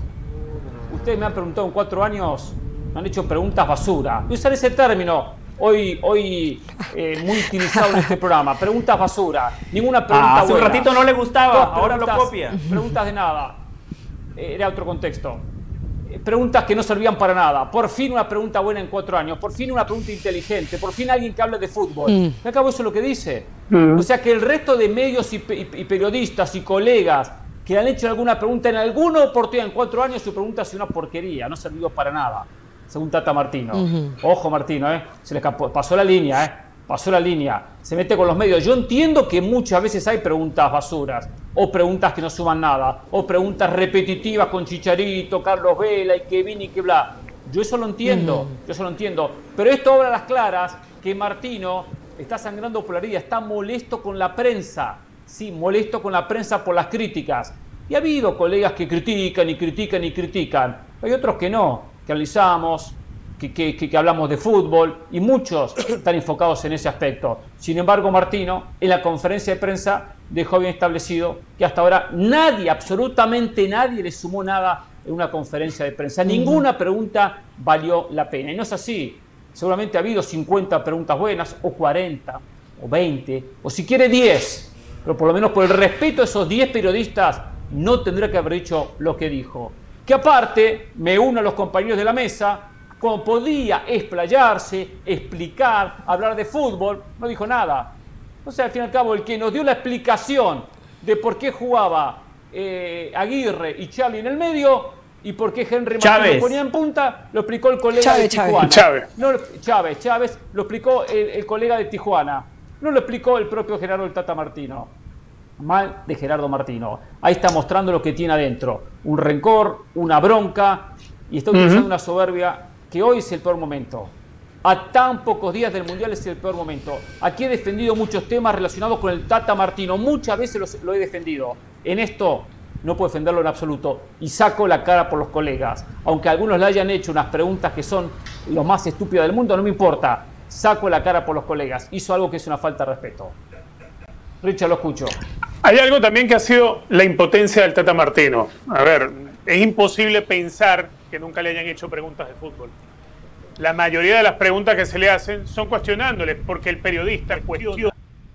Ustedes me han preguntado en cuatro años me han hecho preguntas basura. Voy a usar ese término hoy, hoy eh, muy utilizado en este programa. Preguntas basura. Ninguna pregunta ah, hace un ratito no le gustaba, ahora lo copia. Preguntas de nada. Eh, era otro contexto. Eh, preguntas que no servían para nada. Por fin una pregunta buena en cuatro años. Por fin una pregunta inteligente. Por fin alguien que hable de fútbol. Mm. ¿Me acabo eso lo que dice? Mm. O sea que el resto de medios y, periodistas y colegas que han hecho alguna pregunta en alguna oportunidad en cuatro años, su pregunta ha sido una porquería, no ha servido para nada según Tata Martino. Ojo Martino, ¿eh? se le pasó la línea, ¿eh? pasó la línea, se mete con los medios. Yo entiendo que muchas veces hay preguntas basuras, o preguntas que no suman nada, o preguntas repetitivas con Chicharito, Carlos Vela y que vini y que bla. Yo eso lo entiendo, yo eso lo entiendo. Pero esto obra a las claras que Martino está sangrando por la herida, está molesto con la prensa. Sí, molesto con la prensa por las críticas. Y ha habido colegas que critican y critican y critican. Hay otros que no que analizamos, que, que, hablamos de fútbol y muchos están enfocados en ese aspecto. Sin embargo, Martino, en la conferencia de prensa, dejó bien establecido que hasta ahora nadie, absolutamente nadie, le sumó nada en una conferencia de prensa. Ninguna pregunta valió la pena. Y no es así. Seguramente ha habido 50 preguntas buenas, o 40, o 20, o si quiere 10. Pero por lo menos por el respeto a esos 10 periodistas, no tendría que haber dicho lo que dijo que aparte me uno a los compañeros de la mesa, como podía explayarse, explicar, hablar de fútbol, no dijo nada. O sea, al fin y al cabo, el que nos dio la explicación de por qué jugaba eh, Aguirre y Charlie en el medio y por qué Henry Martín lo ponía en punta, lo explicó el colega de Tijuana. Chávez. No, Chávez, Chávez, lo explicó el, el, colega de Tijuana. No lo explicó el propio Gerardo el Tata Martino mal de Gerardo Martino. Ahí está mostrando lo que tiene adentro. Un rencor, una bronca y está utilizando una soberbia que hoy es el peor momento. A tan pocos días del Mundial es el peor momento. Aquí he defendido muchos temas relacionados con el Tata Martino. Muchas veces lo he defendido. En esto no puedo defenderlo en absoluto. Y saco la cara por los colegas. Aunque algunos le hayan hecho unas preguntas que son lo más estúpidas del mundo, no me importa. Saco la cara por los colegas. Hizo algo que es una falta de respeto. Richard, lo escucho. Hay algo también que ha sido la impotencia del Tata Martino. A ver, es imposible pensar que nunca le hayan hecho preguntas de fútbol. La mayoría de las preguntas que se le hacen son cuestionándoles, porque el periodista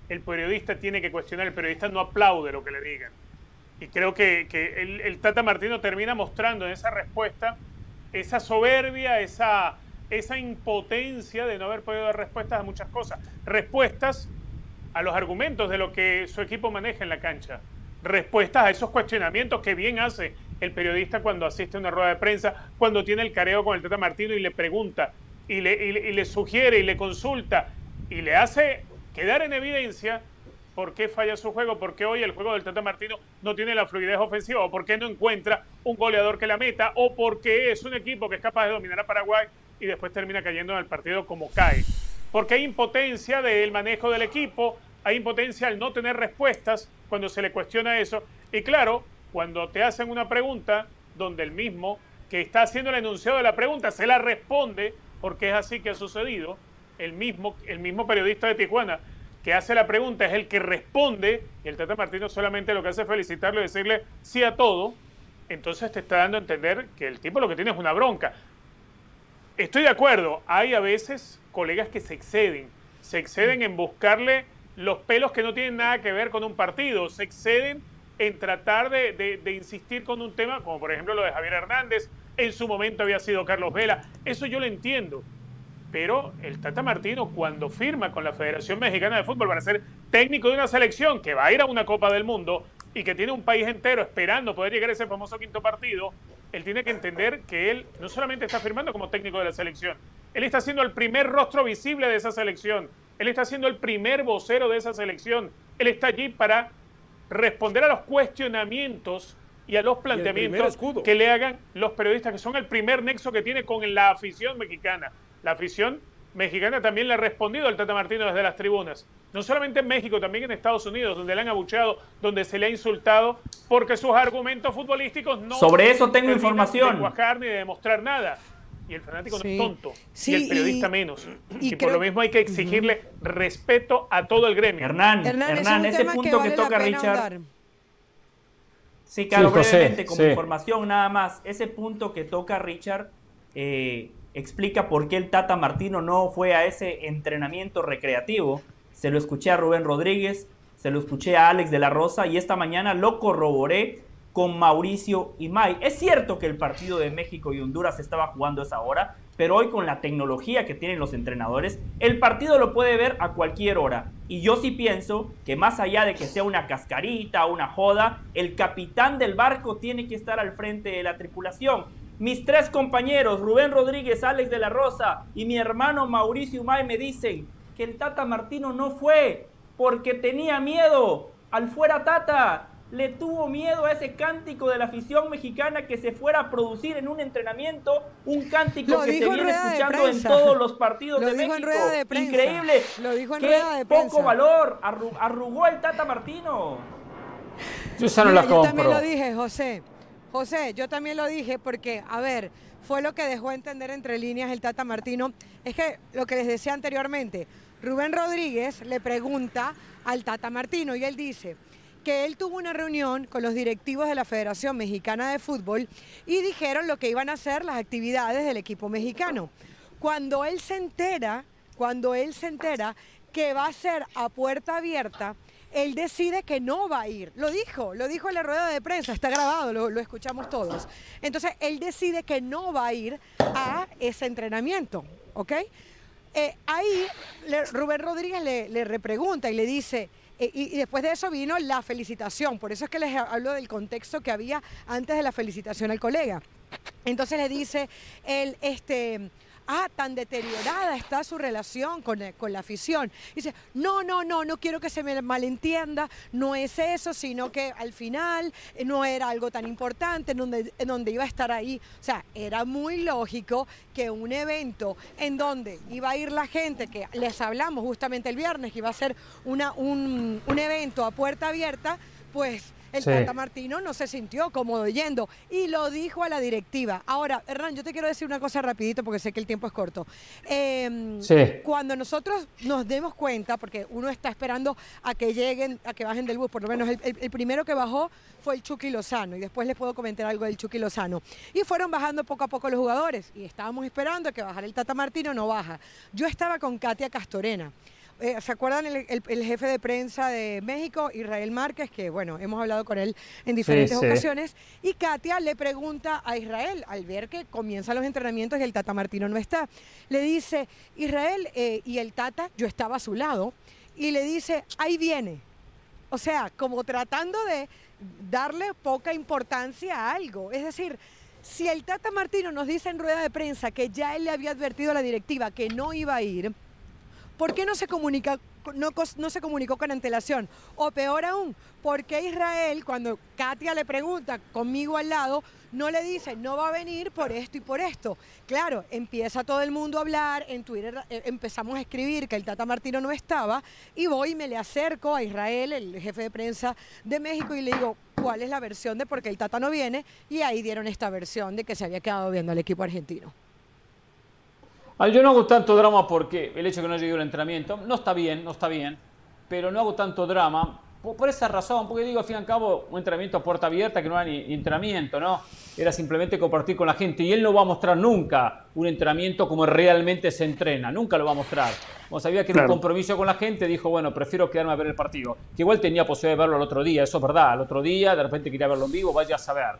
el periodista tiene que cuestionar, el periodista no aplaude lo que le digan. Y creo que, el, el, Tata Martino termina mostrando en esa respuesta esa soberbia, esa, esa impotencia de no haber podido dar respuestas a muchas cosas. Respuestas a los argumentos de lo que su equipo maneja en la cancha. Respuestas a esos cuestionamientos que bien hace el periodista cuando asiste a una rueda de prensa, cuando tiene el careo con el Tata Martino y le pregunta, y le, sugiere y le consulta, y le hace quedar en evidencia por qué falla su juego, por qué hoy el juego del Tata Martino no tiene la fluidez ofensiva, o por qué no encuentra un goleador que la meta, o por qué es un equipo que es capaz de dominar a Paraguay y después termina cayendo en el partido como cae. Porque hay impotencia del manejo del equipo, hay impotencia al no tener respuestas cuando se le cuestiona eso. Y claro, cuando te hacen una pregunta donde el mismo que está haciendo el enunciado de la pregunta se la responde, porque es así que ha sucedido, el mismo, el mismo periodista de Tijuana que hace la pregunta es el que responde, y el Tata Martino solamente lo que hace es felicitarlo y decirle sí a todo, entonces te está dando a entender que el tipo lo que tiene es una bronca. Estoy de acuerdo, hay a veces colegas que se exceden, se exceden en buscarle los pelos que no tienen nada que ver con un partido, se exceden en tratar de, insistir con un tema, como por ejemplo lo de Javier Hernández, en su momento había sido Carlos Vela, eso yo lo entiendo. Pero el Tata Martino, cuando firma con la Federación Mexicana de Fútbol para ser técnico de una selección que va a ir a una Copa del Mundo y que tiene un país entero esperando poder llegar a ese famoso quinto partido, él tiene que entender que él no solamente está firmando como técnico de la selección, él está siendo el primer rostro visible de esa selección, él está siendo el primer vocero de esa selección, él está allí para responder a los cuestionamientos y a los planteamientos que le hagan los periodistas, que son el primer nexo que tiene con la afición mexicana. La afición mexicana también le ha respondido al Tata Martino desde las tribunas. No solamente en México, también en Estados Unidos, donde le han abucheado, donde se le ha insultado, porque sus argumentos futbolísticos no. Sobre eso tengo información. De ni de demostrar nada. Y el fanático no es tonto. y el periodista menos. Y, por lo mismo hay que exigirle respeto a todo el gremio. Hernán, Hernán, ese punto que, toca Richard. Sí, claro, brevemente, como información nada más. Ese punto que toca Richard eh, explica por qué el Tata Martino no fue a ese entrenamiento recreativo. Se lo escuché a Rubén Rodríguez, se lo escuché a Alex de la Rosa y esta mañana lo corroboré con Mauricio Imay. Es cierto que el partido de México y Honduras estaba jugando a esa hora, pero hoy con la tecnología que tienen los entrenadores, el partido lo puede ver a cualquier hora. Y yo sí pienso que más allá de que sea una cascarita, una joda, el capitán del barco tiene que estar al frente de la tripulación. Mis tres compañeros, Rubén Rodríguez, Alex de la Rosa y mi hermano Mauricio Umay me dicen que el Tata Martino no fue porque tenía miedo al fuera Tata le tuvo miedo a ese cántico de la afición mexicana que se fuera a producir en un entrenamiento, un cántico que se viene escuchando en todos los partidos de México. Increíble. Lo dijo en Qué rueda de poco valor. arrugó el Tata Martino. Yo, yo también lo dije, José. José, yo también lo dije porque, a ver, fue lo que dejó entender entre líneas el Tata Martino. Es que lo que les decía anteriormente, Rubén Rodríguez le pregunta al Tata Martino y él dice, que él tuvo una reunión con los directivos de la Federación Mexicana de Fútbol y dijeron lo que iban a hacer las actividades del equipo mexicano. Cuando él se entera, cuando él se entera que va a ser a puerta abierta, él decide que no va a ir. Lo dijo, lo dijo en la rueda de prensa, está grabado, lo, escuchamos todos. Entonces, él decide que no va a ir a ese entrenamiento, ¿ok? Eh, ahí Rubén Rodríguez le, le repregunta y le dice, eh, y, después de eso vino la felicitación, por eso es que les hablo del contexto que había antes de la felicitación al colega. Entonces le dice él, este, ah, tan deteriorada está su relación con, eh, con, la afición. Dice, no, no, no, no quiero que se me malentienda, no es eso, sino que al final eh, no era algo tan importante en donde, en donde iba a estar ahí. O sea, era muy lógico que un evento en donde iba a ir la gente, que les hablamos justamente el viernes, que iba a ser una, un, un evento a puerta abierta, pues el Tata Martino no se sintió cómodo yendo y lo dijo a la directiva. Ahora, Hernán, yo te quiero decir una cosa rapidito porque sé que el tiempo es corto. Em, cuando nosotros nos demos cuenta, porque uno está esperando a que lleguen, a que bajen del bus, por lo menos el, primero que bajó fue el Chucky Lozano y después les puedo comentar algo del Chucky Lozano. Y fueron bajando poco a poco los jugadores y estábamos esperando a que bajara el Tata Martino, no baja. Yo estaba con Katia Castorena. Eh, ¿Se acuerdan el, jefe de prensa de México, Israel Márquez, que bueno, hemos hablado con él en diferentes ocasiones? Y Katia le pregunta a Israel, al ver que comienzan los entrenamientos y el Tata Martino no está, le dice, Israel eh, y el Tata, yo estaba a su lado, y le dice, ahí viene. O sea, como tratando de darle poca importancia a algo. Es decir, si el Tata Martino nos dice en rueda de prensa que ya él le había advertido a la directiva que no iba a ir, ¿Por qué no se, comunica, no, se comunicó con antelación? O peor aún, ¿por qué Israel, cuando Katia le pregunta conmigo al lado, no le dice, no va a venir por esto y por esto? Claro, empieza todo el mundo a hablar, en Twitter eh, empezamos a escribir que el Tata Martino no estaba, y voy y me le acerco a Israel, el jefe de prensa de México, y le digo, ¿cuál es la versión de por qué el Tata no viene? Y ahí dieron esta versión de que se había quedado viendo al equipo argentino. Yo no hago tanto drama porque el hecho de que no llegue al entrenamiento no está bien, no está bien, pero no hago tanto drama por, esa razón, porque digo, al fin y al cabo, un entrenamiento a puerta abierta que no era ni, entrenamiento, ¿no? Era simplemente compartir con la gente y él no va a mostrar nunca un entrenamiento como realmente se entrena, nunca lo va a mostrar. Como sabía que era un compromiso con la gente, dijo, bueno, prefiero quedarme a ver el partido. Que igual tenía posibilidad de verlo el otro día, eso es verdad, el otro día de repente quería verlo en vivo, vaya a saber.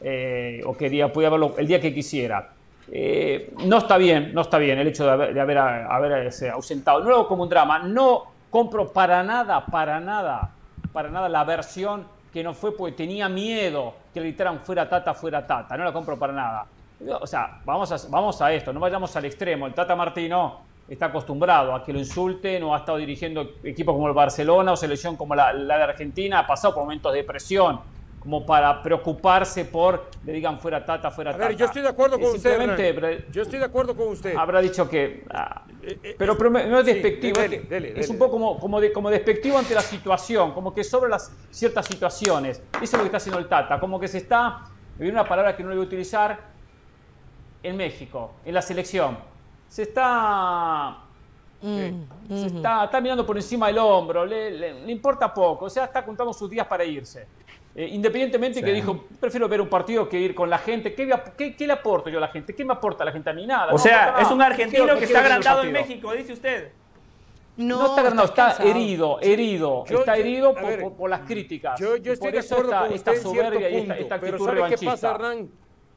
Eh, o quería, podía verlo el día que quisiera. Eh, no está bien, no está bien el hecho de haber, de haber, haber ausentado. No lo como un drama, no compro para nada, para nada, para nada la versión que no fue porque tenía miedo que le gritaran fuera Tata, fuera Tata. No la compro para nada. O sea, vamos a, vamos a esto, no vayamos al extremo. El Tata Martino está acostumbrado a que lo insulten o ha estado dirigiendo equipos como el Barcelona o selección como la, la de Argentina, ha pasado por momentos de presión como para preocuparse por le digan fuera Tata, fuera Tata. A ver, yo estoy de acuerdo con usted. Yo estoy de acuerdo con usted. Habrá dicho que. Ah, eh, eh, pero, pero, no es despectivo. es un poco como, como, de, como despectivo ante la situación, como que sobre las ciertas situaciones. Eso es lo que está haciendo el Tata, como que se está. Me viene una palabra que no le voy a utilizar en México, en la selección. Se está. Mm, se está, está, mirando por encima del hombro, le, le importa poco, o sea, está contando sus días para irse. Eh, independientemente que dijo, prefiero ver un partido que ir con la gente. ¿Qué, ¿Qué, le aporto yo a la gente? ¿Qué me aporta la gente a mí? Nada. O sea, es un argentino que está agrandado en México, dice usted. No, está agrandado, está, herido, herido. está herido por, las críticas. Yo, estoy de acuerdo con usted en cierto punto, pero ¿sabe qué pasa, Hernán?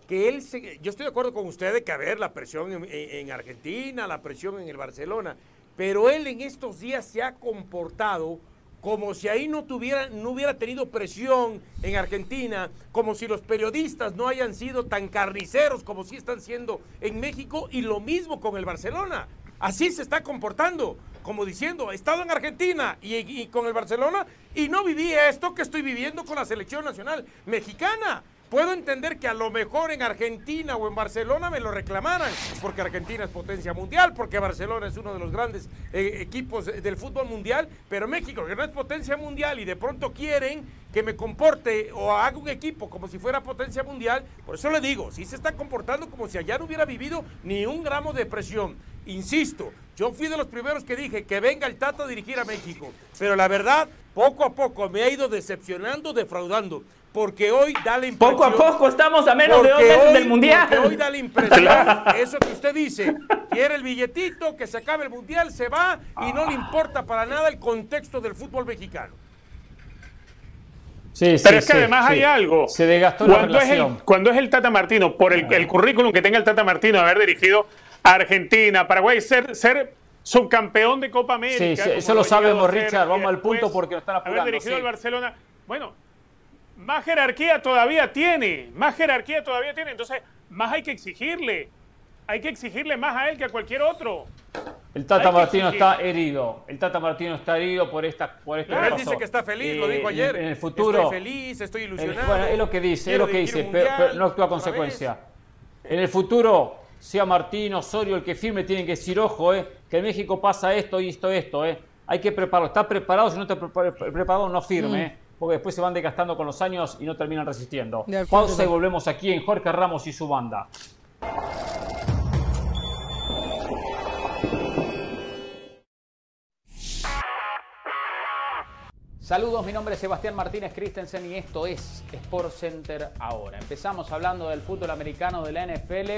Que él yo estoy de acuerdo con usted de que, a ver, la presión en, en Argentina, la presión en el Barcelona, pero él en estos días se ha comportado como si ahí no, tuviera, no hubiera tenido presión en Argentina, como si los periodistas no hayan sido tan carniceros como si están siendo en México, y lo mismo con el Barcelona. Así se está comportando, como diciendo, he estado en Argentina y con el Barcelona y no viví esto que estoy viviendo con la selección nacional mexicana. Puedo entender que a lo mejor en Argentina o en Barcelona me lo reclamaran, porque Argentina es potencia mundial, porque Barcelona es uno de los grandes eh, equipos del fútbol mundial, pero México, que no es potencia mundial y de pronto quieren que me comporte o haga un equipo como si fuera potencia mundial, por eso le digo, si se está comportando como si allá no hubiera vivido ni un gramo de presión. Insisto, yo fui de los primeros que dije que venga el Tata a dirigir a México, pero la verdad, poco a poco me ha ido decepcionando, defraudando porque hoy da la impresión. Poco a poco estamos a menos de dos meses del mundial. Porque hoy da la impresión, eso que usted dice, quiere el billetito, que se acabe el mundial, se va y no le importa para nada el contexto del fútbol mexicano. Sí, Pero es que además hay algo. Se desgastó cuando la es el, Cuando es el Tata Martino, por el, el, currículum que tenga el Tata Martino de haber dirigido a Argentina, Paraguay, ser, ser subcampeón de Copa América. Sí, eso lo sabemos, Richard. Vamos al punto porque nos están apurando. Haber dirigido al Barcelona. Bueno, más jerarquía todavía tiene, más jerarquía todavía tiene, entonces más hay que exigirle, hay que exigirle más a él que a cualquier otro. El Tata Martino está herido, el Tata Martino está herido por esta por esto Pero él dice que está feliz, lo dijo ayer. En el futuro. Estoy feliz, estoy ilusionado. bueno, es lo que dice, es lo que dice, pero, no actúa a consecuencia. En el futuro, sea Martino, Osorio el que firme, tienen que decir, ojo, eh, que en México pasa esto y esto, esto, eh. Hay que prepararlo. Está preparado, si no está preparado, no firme. Mm. Eh porque después se van desgastando con los años y no terminan resistiendo. Pausa y volvemos aquí en Jorge Ramos y su banda. Saludos, mi nombre es Sebastián Martínez Christensen y esto es Sport Center ahora. Empezamos hablando del fútbol americano de la NFL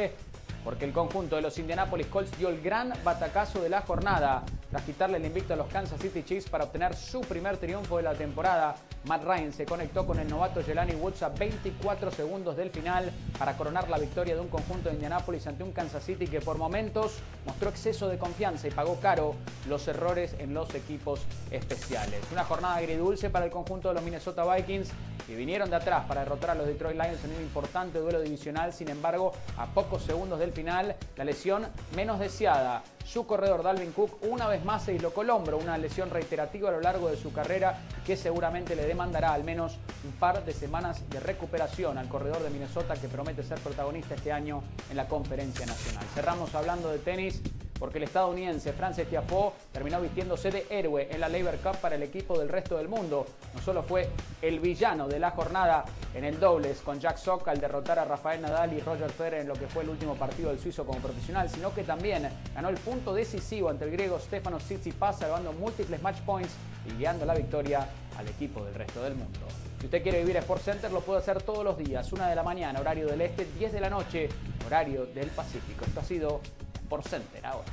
porque el conjunto de los Indianapolis Colts dio el gran batacazo de la jornada tras quitarle el invicto a los Kansas City Chiefs para obtener su primer triunfo de la temporada. Matt Ryan se conectó con el novato Jelani Woods a 24 segundos del final para coronar la victoria de un conjunto de Indianapolis ante un Kansas City que por momentos mostró exceso de confianza y pagó caro los errores en los equipos especiales. Una jornada agridulce para el conjunto de los Minnesota Vikings que vinieron de atrás para derrotar a los Detroit Lions en un importante duelo divisional. Sin embargo, a pocos segundos del final, la lesión menos deseada. Su corredor Dalvin Cook una vez más se dislocó el hombro, una lesión reiterativa a lo largo de su carrera que seguramente le demandará al menos un par de semanas de recuperación al corredor de Minnesota que promete ser protagonista este año en la conferencia nacional. Cerramos hablando de tenis porque el estadounidense Frances Tiafoe terminó vistiéndose de héroe en la Labor Cup para el equipo del resto del mundo. No solo fue el villano de la jornada en el dobles con Jack Sock al derrotar a Rafael Nadal y Roger Federer en lo que fue el último partido del suizo como profesional, sino que también ganó el punto decisivo ante el griego Stefano Tsitsipas salvando múltiples match points y guiando la victoria al equipo del resto del mundo. Si usted quiere vivir Sport Center, lo puede hacer todos los días, una de la mañana, horario del este, 10 de la noche, horario del Pacífico. Esto ha sido por Center ahora.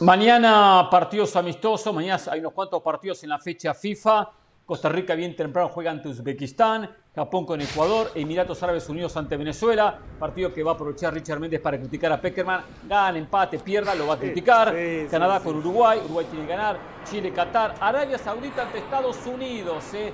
Mañana partidos amistosos, mañana hay unos cuantos partidos en la fecha FIFA Costa Rica bien temprano juega ante Uzbekistán, Japón con Ecuador, Emiratos Árabes Unidos ante Venezuela, partido que va a aprovechar Richard Méndez para criticar a Peckerman, gana, empate, pierda, lo va a criticar, Canadá con Uruguay, Uruguay tiene que ganar, Chile, Qatar, Arabia Saudita ante Estados Unidos, eh.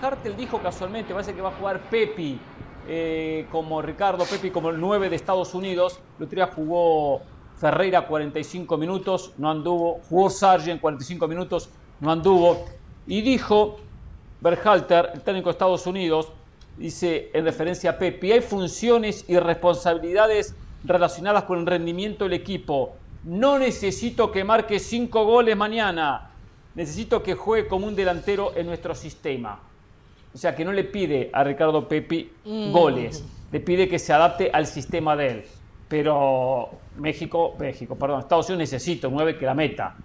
Hartel dijo casualmente, parece que va a jugar Pepi, eh, como Ricardo Pepi, como el 9 de Estados Unidos, día jugó Ferreira 45 minutos, no anduvo, jugó Sargent 45 minutos, no anduvo, y dijo Berhalter, el técnico de Estados Unidos, dice en referencia a Pepe, hay funciones y responsabilidades relacionadas con el rendimiento del equipo. No necesito que marque cinco goles mañana, necesito que juegue como un delantero en nuestro sistema. O sea, que no le pide a Ricardo Pepi mm. goles, le pide que se adapte al sistema de él. Pero México, México, perdón, Estados Unidos necesita un 9 que la meta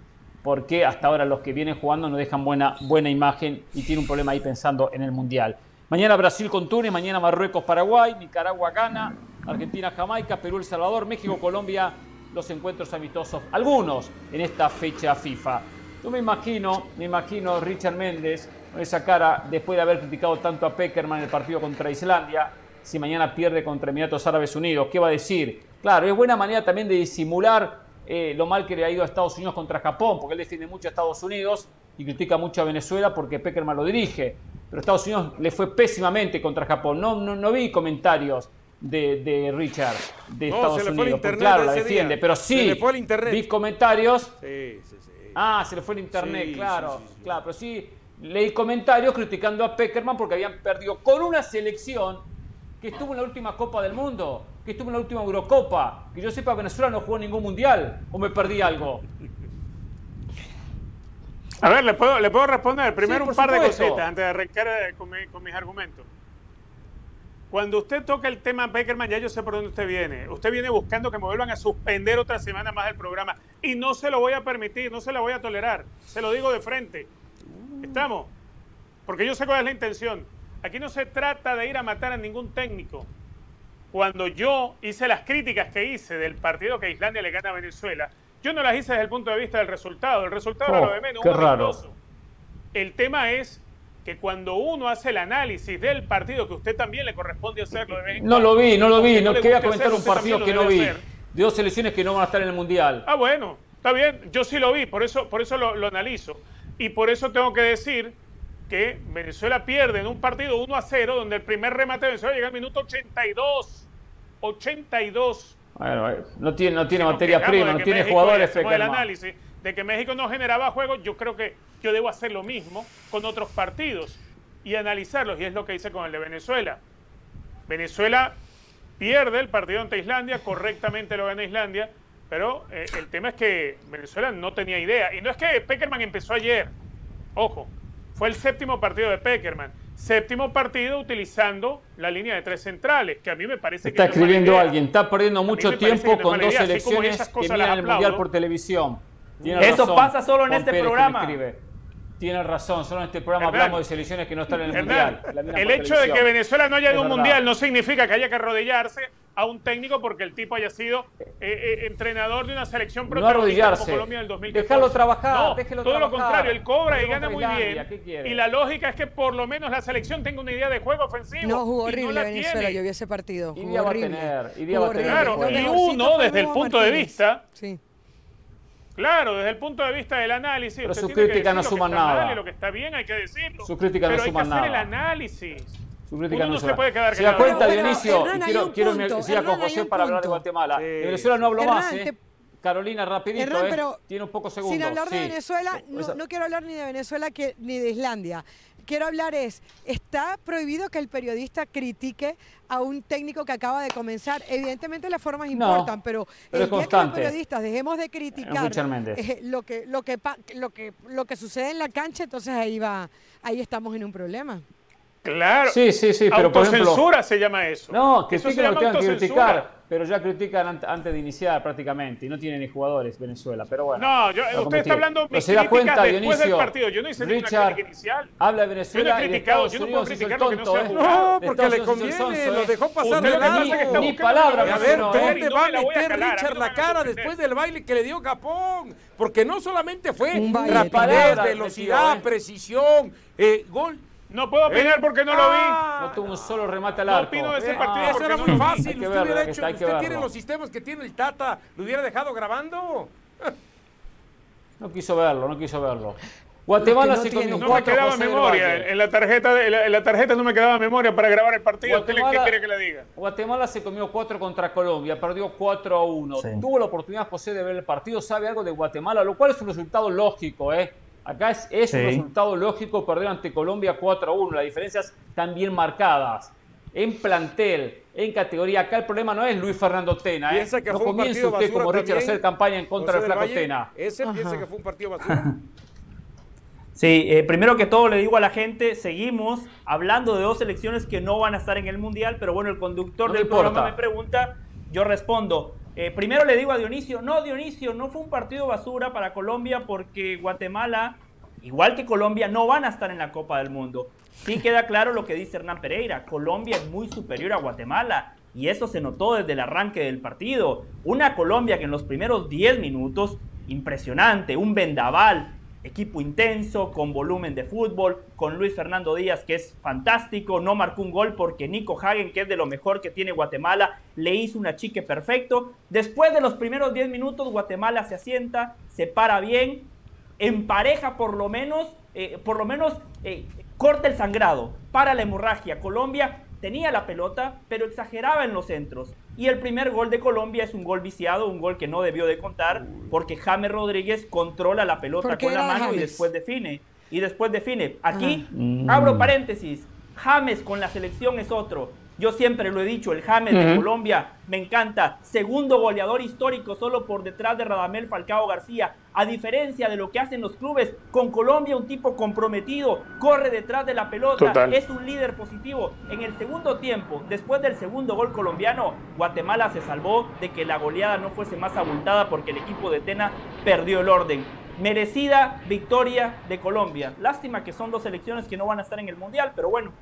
porque hasta ahora los que vienen jugando no dejan buena, buena imagen y tiene un problema ahí pensando en el Mundial. Mañana Brasil con Túnez, mañana Marruecos, Paraguay, Nicaragua, Ghana, Argentina, Jamaica, Perú, El Salvador, México, Colombia, los encuentros amistosos, algunos en esta fecha FIFA. Yo me imagino, me imagino Richard Méndez con esa cara después de haber criticado tanto a Peckerman en el partido contra Islandia, si mañana pierde contra Emiratos Árabes Unidos, ¿qué va a decir? Claro, es buena manera también de disimular eh, lo mal que le ha ido a Estados Unidos contra Japón, porque él defiende mucho a Estados Unidos y critica mucho a Venezuela porque Peckerman lo dirige. Pero a Estados Unidos le fue pésimamente contra Japón. No, no, vi comentarios de, Richard de Estados Unidos. claro, la defiende. Pero sí, vi comentarios. Ah, se le fue el internet, claro. claro, pero sí leí comentarios criticando a Peckerman porque habían perdido con una selección que estuvo en la última Copa del Mundo que estuvo en la última Eurocopa. Que yo sepa, Venezuela no jugó ningún mundial. ¿O me perdí algo? A ver, le puedo, le puedo responder. Primero un par de cositas antes de arrancar eh, con, mis argumentos. Cuando usted toca el tema Beckerman, ya yo sé por dónde usted viene. Usted viene buscando que me vuelvan a suspender otra semana más el programa. Y no se lo voy a permitir, no se lo voy a tolerar. Se lo digo de frente. ¿Estamos? Porque yo sé cuál es la intención. Aquí no se trata de ir a matar a ningún técnico cuando yo hice las críticas que hice del partido que Islandia le gana a Venezuela, yo no las hice desde el punto de vista del resultado. El resultado era lo de menos. Qué raro. El tema es que cuando uno hace el análisis del partido, que usted también le corresponde hacerlo de No lo vi, no lo vi. No quería comentar un partido que no vi. De dos selecciones que no van a estar en el Mundial. Ah, bueno. Está bien. Yo sí lo vi. Por eso, por eso lo, lo analizo. Y por eso tengo que decir que Venezuela pierde en un partido 1 a 0, donde el primer remate de Venezuela llega al minuto 82. 82. Bueno, eh, no tiene, no tiene materia prima, no tiene jugadores. El análisis de que México no generaba juegos, yo creo que yo debo hacer lo mismo con otros partidos y analizarlos, y es lo que hice con el de Venezuela. Venezuela pierde el partido ante Islandia, correctamente lo gana Islandia, pero eh, el tema es que Venezuela no tenía idea. Y no es que Peckerman empezó ayer, ojo, fue el séptimo partido de Peckerman. Séptimo partido utilizando la línea de tres centrales, que a mí me parece está que... Está escribiendo alguien, está perdiendo mucho tiempo con dos selecciones que miran el Mundial por televisión. Eso pasa solo en este programa. Tiene razón, solo en este programa hablamos de selecciones que no están en el Mundial. El hecho de que Venezuela no haya ido a un Mundial no significa que haya que arrodillarse a un técnico porque el tipo haya sido eh, eh, entrenador de una selección protagonista no como Colombia en el 2014. Déjalo trabajar, no, déjelo todo lo contrario, él cobra y gana muy bien. Y la lógica es que por lo menos la selección tenga una idea de juego ofensivo. No, jugó horrible Venezuela, yo vi ese partido. Jugó y horrible. Va a tener, y va a tener. Claro, y uno desde el punto de vista... Sí Claro, desde el punto de vista del análisis. Pero sus críticas no suman nada. lo que está bien hay que decirlo. Sus críticas no suman nada. Pero hay que hacer el análisis. Su crítica no, se puede quedar Se da cuenta, Dionisio, y quiero, quiero decir con José para hablar de Guatemala. De Venezuela no hablo más, ¿eh? Carolina, rapidito, ¿eh? Tiene un poco segundos. Sin hablar de Venezuela, no, quiero hablar ni de Venezuela ni de Islandia quiero hablar es, ¿está prohibido que el periodista critique a un técnico que acaba de comenzar? Evidentemente las formas importan, pero, el día que los periodistas dejemos de criticar eh, lo, que, lo, que, lo, que, lo que sucede en la cancha, entonces ahí, va, ahí estamos en un problema. Claro. Sí, sí, sí, pero por ejemplo, se llama eso. No, que sí que lo tengan que criticar. Pero ya critican antes de iniciar prácticamente y no tiene ni jugadores Venezuela, pero bueno. No, yo, usted está hablando de se da cuenta, después Dionisio, del partido. Yo no hice Richard, crítica inicial. Habla de Venezuela yo no he y de Estados yo no puedo criticar lo que no ¿eh? sea No, porque Estados le conviene, sonso, lo dejó pasar de que ni palabra A ver, ¿eh? ¿dónde No va a meter a Richard no la cara después del baile que le dio Japón? Porque no solamente fue rapidez, velocidad, ¿eh? precisión, eh, gol. No puedo opinar Eh, porque no lo vi. ah, No tuvo un solo remate al No arco. opino de ese eh, partido eso porque era no muy fácil. Usted hubiera hecho, que usted tiene los sistemas que tiene el Tata, lo hubiera dejado grabando. No quiso verlo, no quiso verlo. Guatemala no se comió No me quedaba memoria. En la tarjeta, de- en la, en la tarjeta no me quedaba memoria para grabar el partido. ¿Usted le- ¿Qué Guatemala- quiere que le diga? Guatemala se comió 4 contra Colombia, perdió 4 a 1. Sí. Tuvo la oportunidad José de ver el partido, sabe algo de Guatemala, lo cual es un resultado lógico, ¿eh? Acá es, es un resultado lógico perder ante Colombia 4 a 1. Las diferencias están bien marcadas. En plantel, en categoría. Acá el problema no es Luis Fernando Tena, ¿eh? Que no comience usted basura como Richard a hacer campaña en contra del Flaco Valle. Tena. Ese piensa Ajá. que fue un partido basura. Sí, eh, primero que todo le digo a la gente, seguimos hablando de dos selecciones que no van a estar en el Mundial, pero bueno, el conductor No del programa me pregunta, yo respondo. Eh, primero le digo a Dionisio, no Dionisio, no fue un partido basura para Colombia porque Guatemala, igual que Colombia, no van a estar en la Copa del Mundo. Sí queda claro lo que dice Hernán Pereira, Colombia es muy superior a Guatemala y eso se notó desde el arranque del partido. Una Colombia que en los primeros 10 minutos, impresionante, un vendaval, equipo intenso, con volumen de fútbol, con Luis Fernando Díaz, que es fantástico, no marcó un gol porque Nico Hagen, que es de lo mejor que tiene Guatemala, le hizo un achique perfecto. Después de los primeros 10 minutos, Guatemala se asienta, se para bien, empareja por lo menos, eh, por lo menos eh, corta el sangrado, para la hemorragia. Colombia tenía la pelota, pero exageraba en los centros. Y el primer gol de Colombia es un gol viciado, un gol que no debió de contar, porque James Rodríguez controla la pelota ¿Por qué con la mano y James? después define. Y después define. Aquí, Ah. abro paréntesis, James con la selección es otro. Yo siempre lo he dicho, el James de. Colombia me encanta. Segundo goleador histórico solo por detrás de Radamel Falcao García. A diferencia de lo que hacen los clubes, con Colombia un tipo comprometido, corre detrás de la pelota, Total. es un líder positivo. En el segundo tiempo, después del segundo gol colombiano, Guatemala se salvó de que la goleada no fuese más abultada porque el equipo de Tena perdió el orden. Merecida victoria de Colombia. Lástima que son dos selecciones que no van a estar en el Mundial, pero bueno,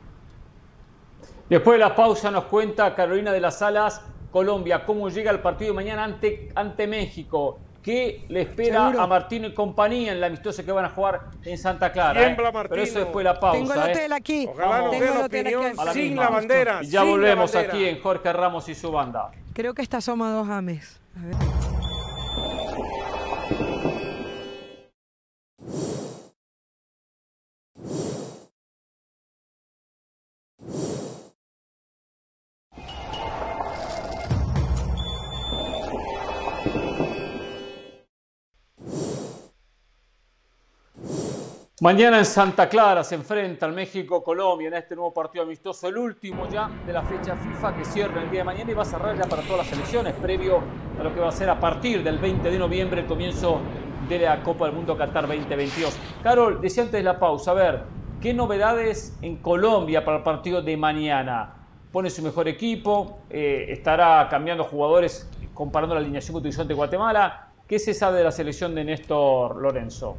Después de la pausa nos cuenta Carolina de las Alas, Colombia, cómo llega el partido de mañana ante, ante México. ¿Qué le espera Seguro. a Martino y compañía en la amistosa que van a jugar en Santa Clara? eh? Tiembla, Pero eso después de la pausa. Tengo el eh. hotel aquí. Ojalá nos Tengo la aquí. la sin misma. la bandera. Y ya volvemos bandera. aquí en Jorge Ramos y su banda. Creo que está asomado James. A ver. Mañana en Santa Clara se enfrenta al México-Colombia en este nuevo partido amistoso, el último ya de la fecha FIFA que cierra el día de mañana y va a cerrar ya para todas las selecciones, previo a lo que va a ser a partir del 20 de noviembre el comienzo de la Copa del Mundo Qatar 2022. Carol, decía antes de la pausa, a ver, ¿qué novedades en Colombia para el partido de mañana? Pone su mejor equipo, eh, estará cambiando jugadores comparando la alineación que utilizó ante Guatemala. ¿Qué se sabe de la selección de Néstor Lorenzo?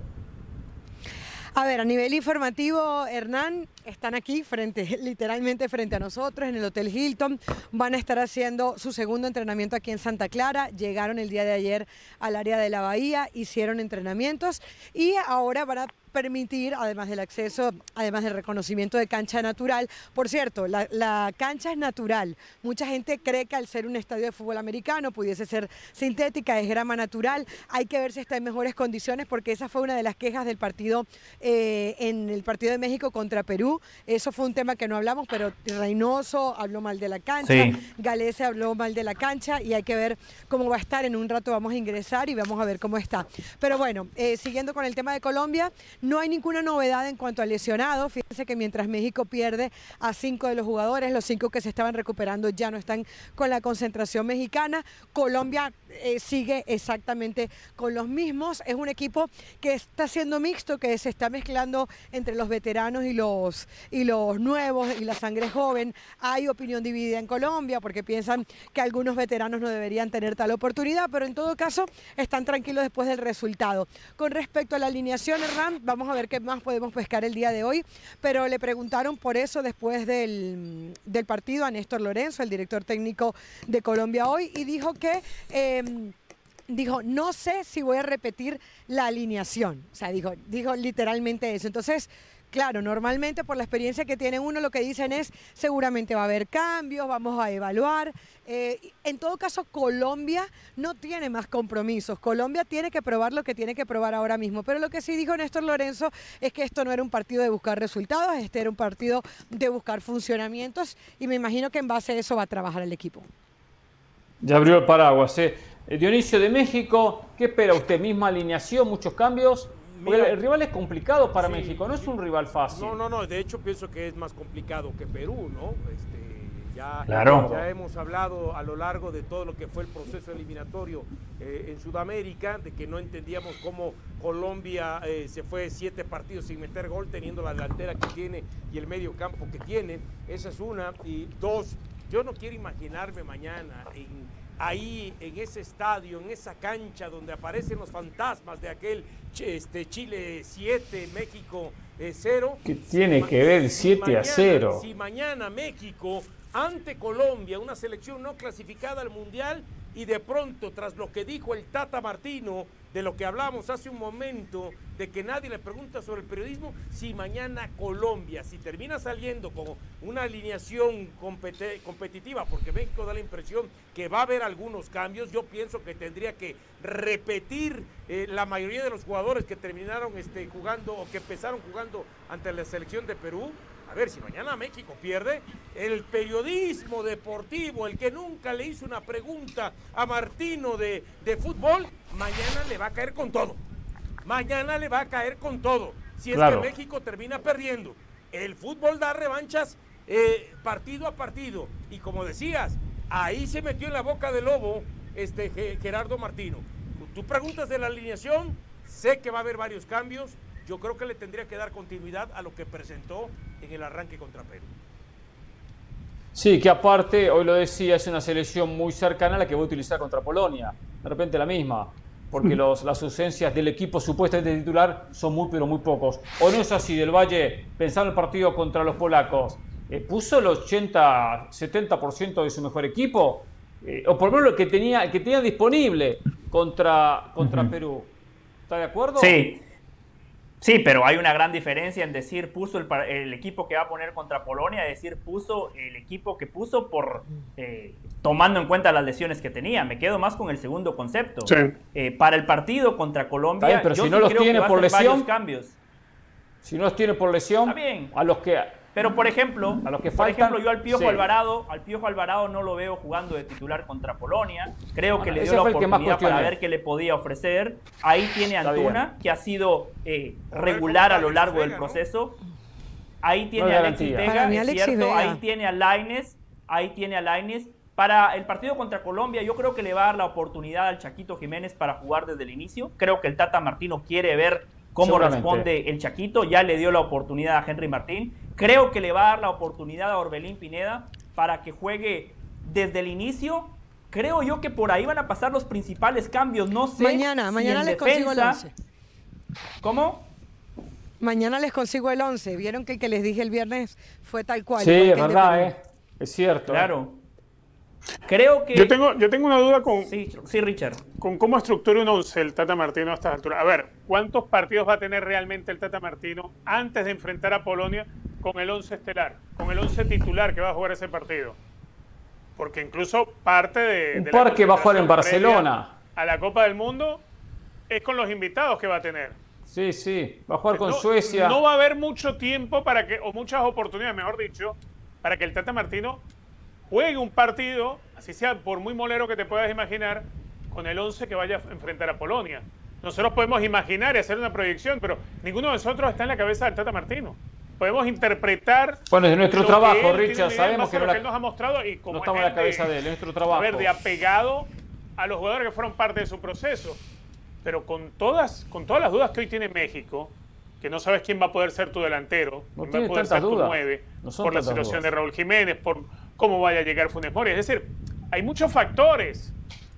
A ver, a nivel informativo, Hernán, están aquí frente, literalmente frente a nosotros en el Hotel Hilton. Van a estar haciendo su segundo entrenamiento aquí en Santa Clara. Llegaron el día de ayer al área de la Bahía, hicieron entrenamientos y ahora van a permitir, además del acceso, además del reconocimiento de cancha natural. Por cierto, la, la cancha es natural. Mucha gente cree que al ser un estadio de fútbol americano pudiese ser sintética, es grama natural. Hay que ver si está en mejores condiciones porque esa fue una de las quejas del partido eh, en el partido de México contra Perú. Eso fue un tema que no hablamos, pero Reynoso habló mal de la cancha, Sí. Galese habló mal de la cancha y hay que ver cómo va a estar. En un rato vamos a ingresar y vamos a ver cómo está. Pero bueno, eh, siguiendo con el tema de Colombia, No hay ninguna novedad en cuanto a lesionados. Fíjense que mientras México pierde a cinco de los jugadores, los cinco que se estaban recuperando ya no están con la concentración mexicana. Colombia eh, sigue exactamente con los mismos. Es un equipo que está siendo mixto, que se está mezclando entre los veteranos y los, y los nuevos y la sangre joven. Hay opinión dividida en Colombia porque piensan que algunos veteranos no deberían tener tal oportunidad, pero en todo caso están tranquilos después del resultado. Con respecto a la alineación, Hernán, vamos a ver qué más podemos pescar el día de hoy, pero le preguntaron por eso después del, partido a Néstor Lorenzo, el director técnico de Colombia hoy, y dijo que... Em, dijo, no sé si voy a repetir la alineación. O sea, dijo, dijo literalmente eso. Entonces, Claro, normalmente por la experiencia que tiene uno lo que dicen es seguramente va a haber cambios, vamos a evaluar. Eh, en todo caso, Colombia no tiene más compromisos. Colombia tiene que probar lo que tiene que probar ahora mismo. Pero lo que sí dijo Néstor Lorenzo es que esto no era un partido de buscar resultados, este era un partido de buscar funcionamientos y me imagino que en base a eso va a trabajar el equipo. Ya abrió el paraguas. ¿eh? Dionisio de México, ¿qué espera usted? ¿Misma alineación, muchos cambios? el rival es complicado para México, no es un rival fácil. No, no, no, de hecho pienso que es más complicado que Perú, ¿no? Este, ya, ya hemos hablado a lo largo de todo lo que fue el proceso eliminatorio eh, en Sudamérica, de que no entendíamos cómo Colombia eh, se fue siete partidos sin meter gol, teniendo la delantera que tiene y el medio campo que tiene. Esa es una. Y dos, yo no quiero imaginarme mañana en ahí en ese estadio, en esa cancha donde aparecen los fantasmas de aquel este, Chile 7, México 0. Eh, ¿Qué tiene que ver 7 a 0? Si mañana México ante Colombia, una selección no clasificada al Mundial, y de pronto, tras lo que dijo el Tata Martino, de lo que hablamos hace un momento, de que nadie le pregunta sobre el periodismo, si mañana Colombia, si termina saliendo con una alineación competitiva, porque México da la impresión que va a haber algunos cambios, yo pienso que tendría que repetir eh, la mayoría de los jugadores que terminaron este, jugando o que empezaron jugando ante la selección de Perú, a ver, si mañana México pierde, el periodismo deportivo, el que nunca le hizo una pregunta a Martino de, fútbol, mañana le va a caer con todo. Mañana le va a caer con todo. Si es que México termina perdiendo. El fútbol da revanchas eh, partido a partido. Y como decías, ahí se metió en la boca del lobo este, Gerardo Martino. Tú preguntas de la alineación, sé que va a haber varios cambios, yo creo que le tendría que dar continuidad a lo que presentó en el arranque contra Perú. Sí, que aparte, hoy lo decía, es una selección muy cercana a la que va a utilizar contra Polonia. De repente la misma, porque los, las ausencias del equipo supuestamente titular son muy, pero muy pocos. ¿O no es así del Valle, pensando el partido contra los polacos? Eh, ¿Puso el 80, 70% de su mejor equipo? Eh, o por lo menos lo que tenía, que tenía disponible contra, contra Perú. ¿Está de acuerdo? Sí, Sí, pero hay una gran diferencia en decir puso el, equipo que va a poner contra Polonia, decir puso el equipo que puso por eh, tomando en cuenta las lesiones que tenía. Me quedo más con el segundo concepto. Eh, para el partido contra Colombia, pero si no los tiene por lesión, cambios. Si no los tiene por lesión, a los que pero por ejemplo, a los que por ejemplo, yo al Piojo Alvarado, al Piojo Alvarado no lo veo jugando de titular contra Polonia. Creo que le dio la oportunidad para ver qué le podía ofrecer. Ahí tiene Antuna, que ha sido eh, regular a lo largo del proceso. Ahí tiene a Alexis Vega, es cierto. Ahí tiene a Laines, ahí tiene a Laines. Para el partido contra Colombia, yo creo que le va a dar la oportunidad al Chaquito Jiménez para jugar desde el inicio. Creo que el Tata Martino quiere ver cómo responde el Chaquito. Ya le dio la oportunidad a Henry Martín. Creo que le va a dar la oportunidad a Orbelín Pineda para que juegue desde el inicio. Creo yo que por ahí van a pasar los principales cambios. No sé. Mañana, mañana les consigo el 11. ¿Cómo? Mañana les consigo el 11. Vieron que el que les dije el viernes fue tal cual. Sí, es verdad, eh. es cierto. Eh. Claro. Creo que. Yo tengo, yo tengo una duda con. Sí, sí, Richard. Con cómo estructura un 11 el Tata Martino a esta altura. A ver, ¿cuántos partidos va a tener realmente el Tata Martino antes de enfrentar a Polonia con el 11 estelar? Con el 11 titular que va a jugar ese partido. Porque incluso parte de. Un par que va a jugar en Barcelona. A la Copa del Mundo es con los invitados que va a tener. Sí, sí, va a jugar con Suecia. No va a haber mucho tiempo para que, o muchas oportunidades, mejor dicho, para que el Tata Martino juegue un partido, así sea por muy molero que te puedas imaginar, con el 11 que vaya a enfrentar a Polonia. nosotros podemos imaginar y hacer una proyección, pero ninguno de nosotros está en la cabeza del Tata Martino. Podemos interpretar. Bueno, es nuestro trabajo, Richard. Sabemos que, lo que él nos ha mostrado y como no estamos en la cabeza de él, es nuestro trabajo. A ver, de apegado a los jugadores que fueron parte de su proceso. Pero con todas, con todas las dudas que hoy tiene México, que no sabes quién va a poder ser tu delantero, no quién va a poder ser tu nueve, por la situación de Raúl Jiménez, por cómo vaya a llegar Funes Mori. Es decir, hay muchos factores.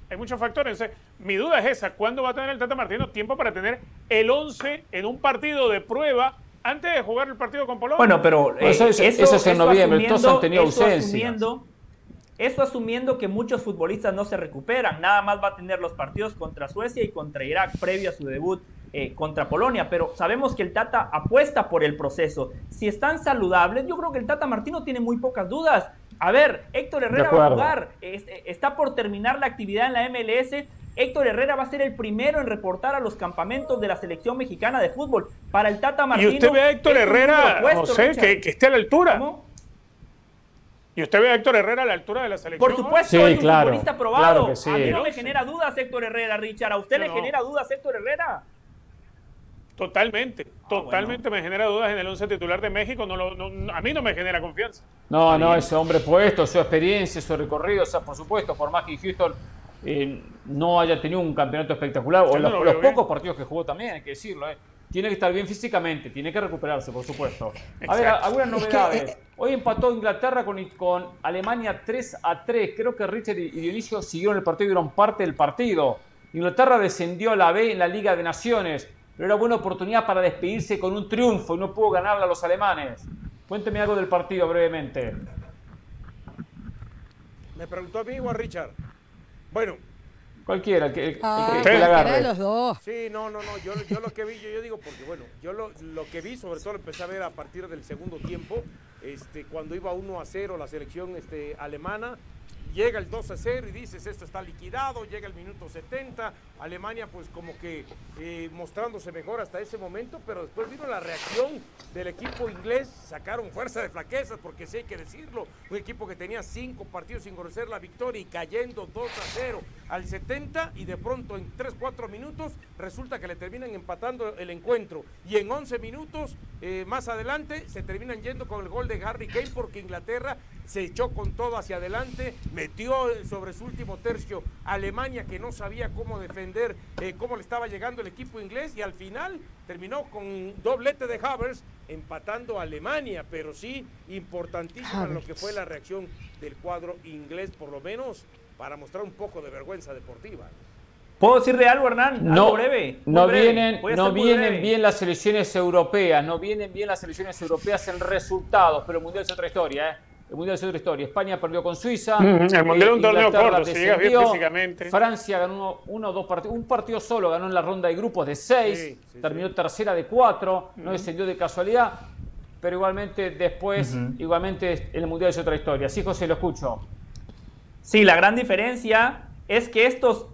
Hay muchos factores. mi duda es esa. ¿Cuándo va a tener el Tata Martino tiempo para tener el 11 en un partido de prueba antes de jugar el partido con Polonia? Bueno, pero eso, es, eso, es en noviembre. Todos han tenido ausencia. Eso asumiendo que muchos futbolistas no se recuperan. Nada más va a tener los partidos contra Suecia y contra Irak previo a su debut eh, contra Polonia. Pero sabemos que el Tata apuesta por el proceso. Si están saludables, yo creo que el Tata Martino tiene muy pocas dudas. A ver, Héctor Herrera va a jugar. Eh, está por terminar la actividad en la MLS. Héctor Herrera va a ser el primero en reportar a los campamentos de la selección mexicana de fútbol. Para el Tata Martino. ¿Y usted ve a Héctor Herrera, José, que, que, esté a la altura? ¿Y usted ve a Héctor Herrera a la altura de la selección? Por supuesto, es un futbolista probado. A mí no me genera dudas Héctor Herrera, Richard. ¿A usted le genera dudas Héctor Herrera? Totalmente, ah, totalmente me genera dudas en el 11 titular de México. No, a mí no me genera confianza. No, no, ese hombre puesto, su experiencia, su recorrido, o sea, por supuesto, por más que Houston eh, no haya tenido un campeonato espectacular, o los, pocos partidos que jugó también, hay que decirlo, eh, tiene que estar bien físicamente, tiene que recuperarse, por supuesto. A ver, algunas novedades. Eh, Hoy empató Inglaterra con, con, Alemania 3 a 3. Creo que Richard y Dionisio siguieron el partido y dieron parte del partido. Inglaterra descendió a la B en la Liga de Naciones, pero era buena oportunidad para despedirse con un triunfo y no pudo ganarle a los alemanes. Cuénteme algo del partido brevemente. Me preguntó a mí o a Richard. Bueno, Cualquiera, que, ah, que, agarre. los dos. Sí, no, no, no. Yo, yo lo que vi, yo, yo, digo, porque bueno, yo lo, lo, que vi, sobre todo lo empecé a ver a partir del segundo tiempo, este, cuando iba 1 a 0 la selección este, alemana, llega el 2 a 0 y dices esto está liquidado, llega el minuto 70, Alemania pues como que eh, mostrándose mejor hasta ese momento, pero después vino la reacción del equipo inglés, sacaron fuerza de flaquezas, porque sí hay que decirlo, un equipo que tenía cinco partidos sin conocer la victoria y cayendo 2 a 0 al 70 y de pronto en 3, 4 minutos resulta que le terminan empatando el encuentro y en 11 minutos eh, más adelante se terminan yendo con el gol de Harry Kane porque Inglaterra se echó con todo hacia adelante, metió sobre su último tercio a Alemania que no sabía cómo defender, eh, cómo le estaba llegando el equipo inglés y al final terminó con doblete de Havers empatando a Alemania, pero sí importantísimo en lo que fue la reacción del cuadro inglés, por lo menos para mostrar un poco de vergüenza deportiva. ¿Puedo decir de algo, Hernán? No, breve. no vienen, no vienen bien las selecciones europeas, no vienen bien las selecciones europeas en resultados, pero el Mundial es otra historia, ¿eh? El Mundial es otra historia. España perdió con Suiza. el Mundial es un torneo corto, si llega bien físicamente. Francia ganó uno o dos partidos. Un partido solo ganó en la ronda de grupos de seis. terminó tercera de cuatro. No descendió de casualidad. Pero igualmente después, igualmente el Mundial es otra historia. Sí, José, lo escucho. Sí, la gran diferencia es que estos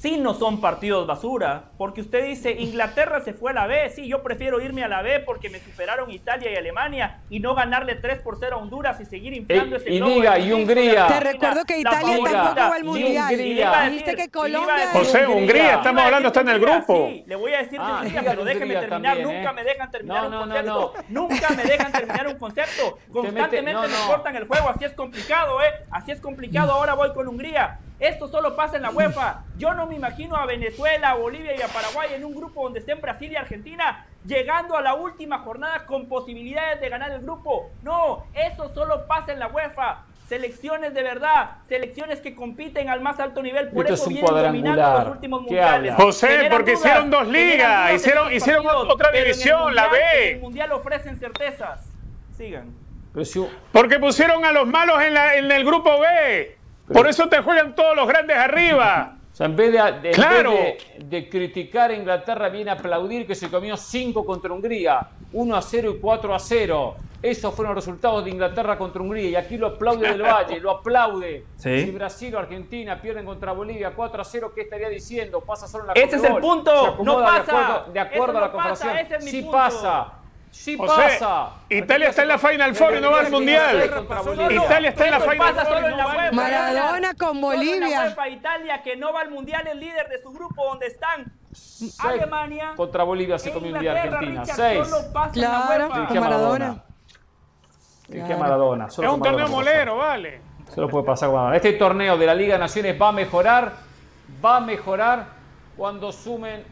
sí no son partidos basura, porque usted dice, Inglaterra se fue a la B, sí, yo prefiero irme a la B porque me superaron Italia y Alemania y no ganarle 3 por 0 a Honduras y seguir inflando ese Y diga, y Hungría. Te recuerdo que Italia tampoco va al Mundial. Dijiste que Colombia... José, Hungría, estamos hablando, está en el grupo. Sí, le voy a decir ah, Hungría, pero déjeme terminar, nunca ¿eh? me dejan terminar un concepto. Nunca me dejan terminar un concepto. Constantemente me cortan el juego, así es complicado, ¿eh? Así es complicado, ahora voy con Hungría. Esto solo pasa en la UEFA. Yo no me imagino a Venezuela, a Bolivia y a Paraguay en un grupo donde estén Brasil y Argentina llegando a la última jornada con posibilidades de ganar el grupo. No, eso solo pasa en la UEFA. Selecciones de verdad, selecciones que compiten al más alto nivel, por eso vienen dominando los últimos mundiales. José, porque hicieron dos ligas, hicieron, hicieron otra división, la B. En el mundial ofrecen certezas. Sigan. Porque pusieron a los malos en, la, en el grupo B. Por eso te juegan todos los grandes arriba. O sea, en vez de, de, criticar a Inglaterra, viene a aplaudir que se comió 5 contra Hungría, 1 a 0 y 4 a 0. Esos fueron los resultados de Inglaterra contra Hungría. Y aquí lo aplaude del Valle, lo aplaude. Si Brasil o Argentina pierden contra Bolivia 4 a 0, ¿qué estaría diciendo? Pasa solo en la Ese es el punto. No pasa. De acuerdo, a la comparación. sí pasa. Sí pasa. Italia está en la Final Four y no va al Mundial. Italia está en la Final Four. Maradona con Bolivia. Italia que no va al Mundial, el líder de su grupo donde están Alemania. Contra Bolivia se comió un día Argentina. Seis. Claro, con Maradona. ¿Y qué Maradona? es un torneo molero, vale. Solo puede pasar con Maradona. Este torneo de la Liga de Naciones va a mejorar, va a mejorar cuando sumen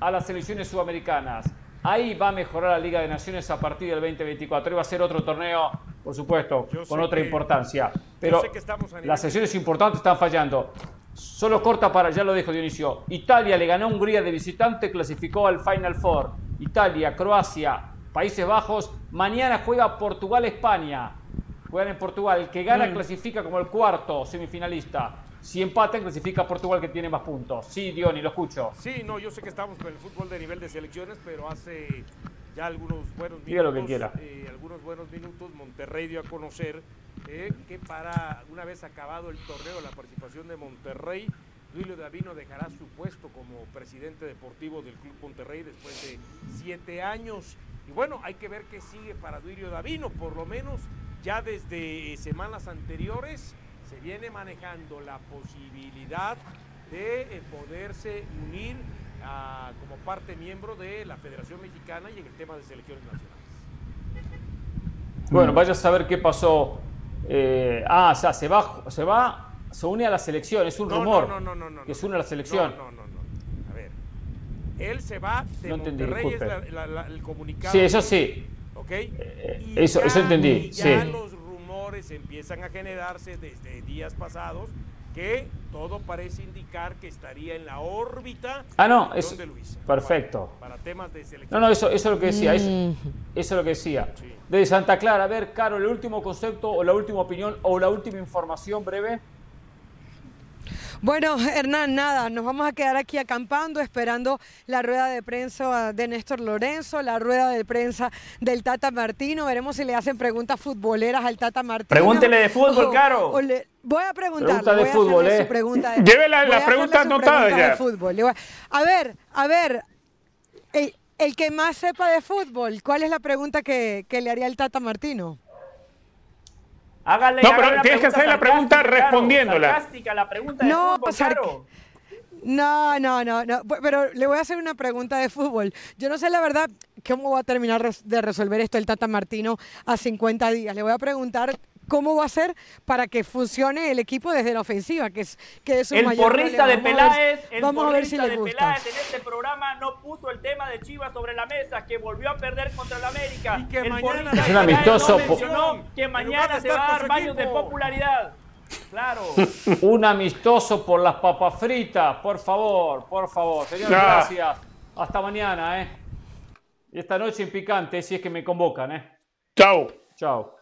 a las selecciones sudamericanas. Ahí va a mejorar la Liga de Naciones a partir del 2024. Y va a ser otro torneo, por supuesto, con otra importancia. Pero las selecciones importantes están fallando. Solo corta para, ya lo dijo Dionisio. Italia le ganó a Hungría de visitante, clasificó al Final Four. Italia, Croacia, Países Bajos. Mañana juega Portugal-España. Juegan en Portugal. El que gana mm. clasifica como el cuarto semifinalista. Si empatan, clasifica a Portugal que tiene más puntos. Sí, Diony, lo escucho. Sí, no, yo sé que estamos con el fútbol de nivel de selecciones, pero hace ya algunos buenos minutos. lo que quiera. Eh, algunos buenos minutos, Monterrey dio a conocer eh, que para una vez acabado el torneo, la participación de Monterrey, Duilio Davino dejará su puesto como presidente deportivo del Club Monterrey después de siete años. Y bueno, hay que ver qué sigue para Duilio Davino, por lo menos ya desde semanas anteriores se viene manejando la posibilidad de eh, poderse unir como parte miembro de la Federación Mexicana y en el tema de selecciones nacionales. Bueno, vaya a saber qué pasó. Eh, ah, o sea, se va, se va, se une a la selección, es un rumor. No, no, no, no, Que se une a la selección. No, no, no, A ver, él se va de no Monterrey, es el comunicado. Sí, eso sí. ¿Ok? Eh, eso, eso entendí. Ya sí empiezan a generarse desde días pasados que todo parece indicar que estaría en la órbita ah, no, es, Perfecto. Para, temas de selección. No, no, eso, eso es lo que decía. Eso, mm. eso, es lo que decía. De Santa Clara, a ver, Caro, el último concepto o la última opinión o la última información breve. Bueno, Hernán, nada, nos vamos a quedar aquí acampando, esperando la rueda de prensa de Néstor Lorenzo, la rueda de prensa del Tata Martino. Veremos si le hacen preguntas futboleras al Tata Martino. Pregúntele de fútbol, Caro. voy a preguntarle. Pregunta de fútbol, ¿eh? Pregunta Lleve la, la pregunta anotada ya. A ver, a ver, el, que más sepa de fútbol, ¿cuál es la pregunta que, que le haría el Tata Martino? Hágale, no, pero tienes que hacer la pregunta respondiéndola. la pregunta de no, fútbol, No, no, no, no, pero le voy a hacer una pregunta de fútbol. Yo no sé la verdad cómo va a terminar de resolver esto el Tata Martino a 50 días. Le voy a preguntar cómo va a ser para que funcione el equipo desde la ofensiva, que es, que es un el porrista de Peláez, el porrista de Peláez en este programa no puso el tema de Chivas sobre la mesa, que volvió a perder contra el América. Y que el mañana es un amistoso. que mañana se va a dar baños de popularidad. Claro. un amistoso por las papas fritas, por favor, por favor. Señor, gracias. Hasta mañana, ¿eh? Y esta noche en picante, si es que me convocan, ¿eh? Chao. Chao.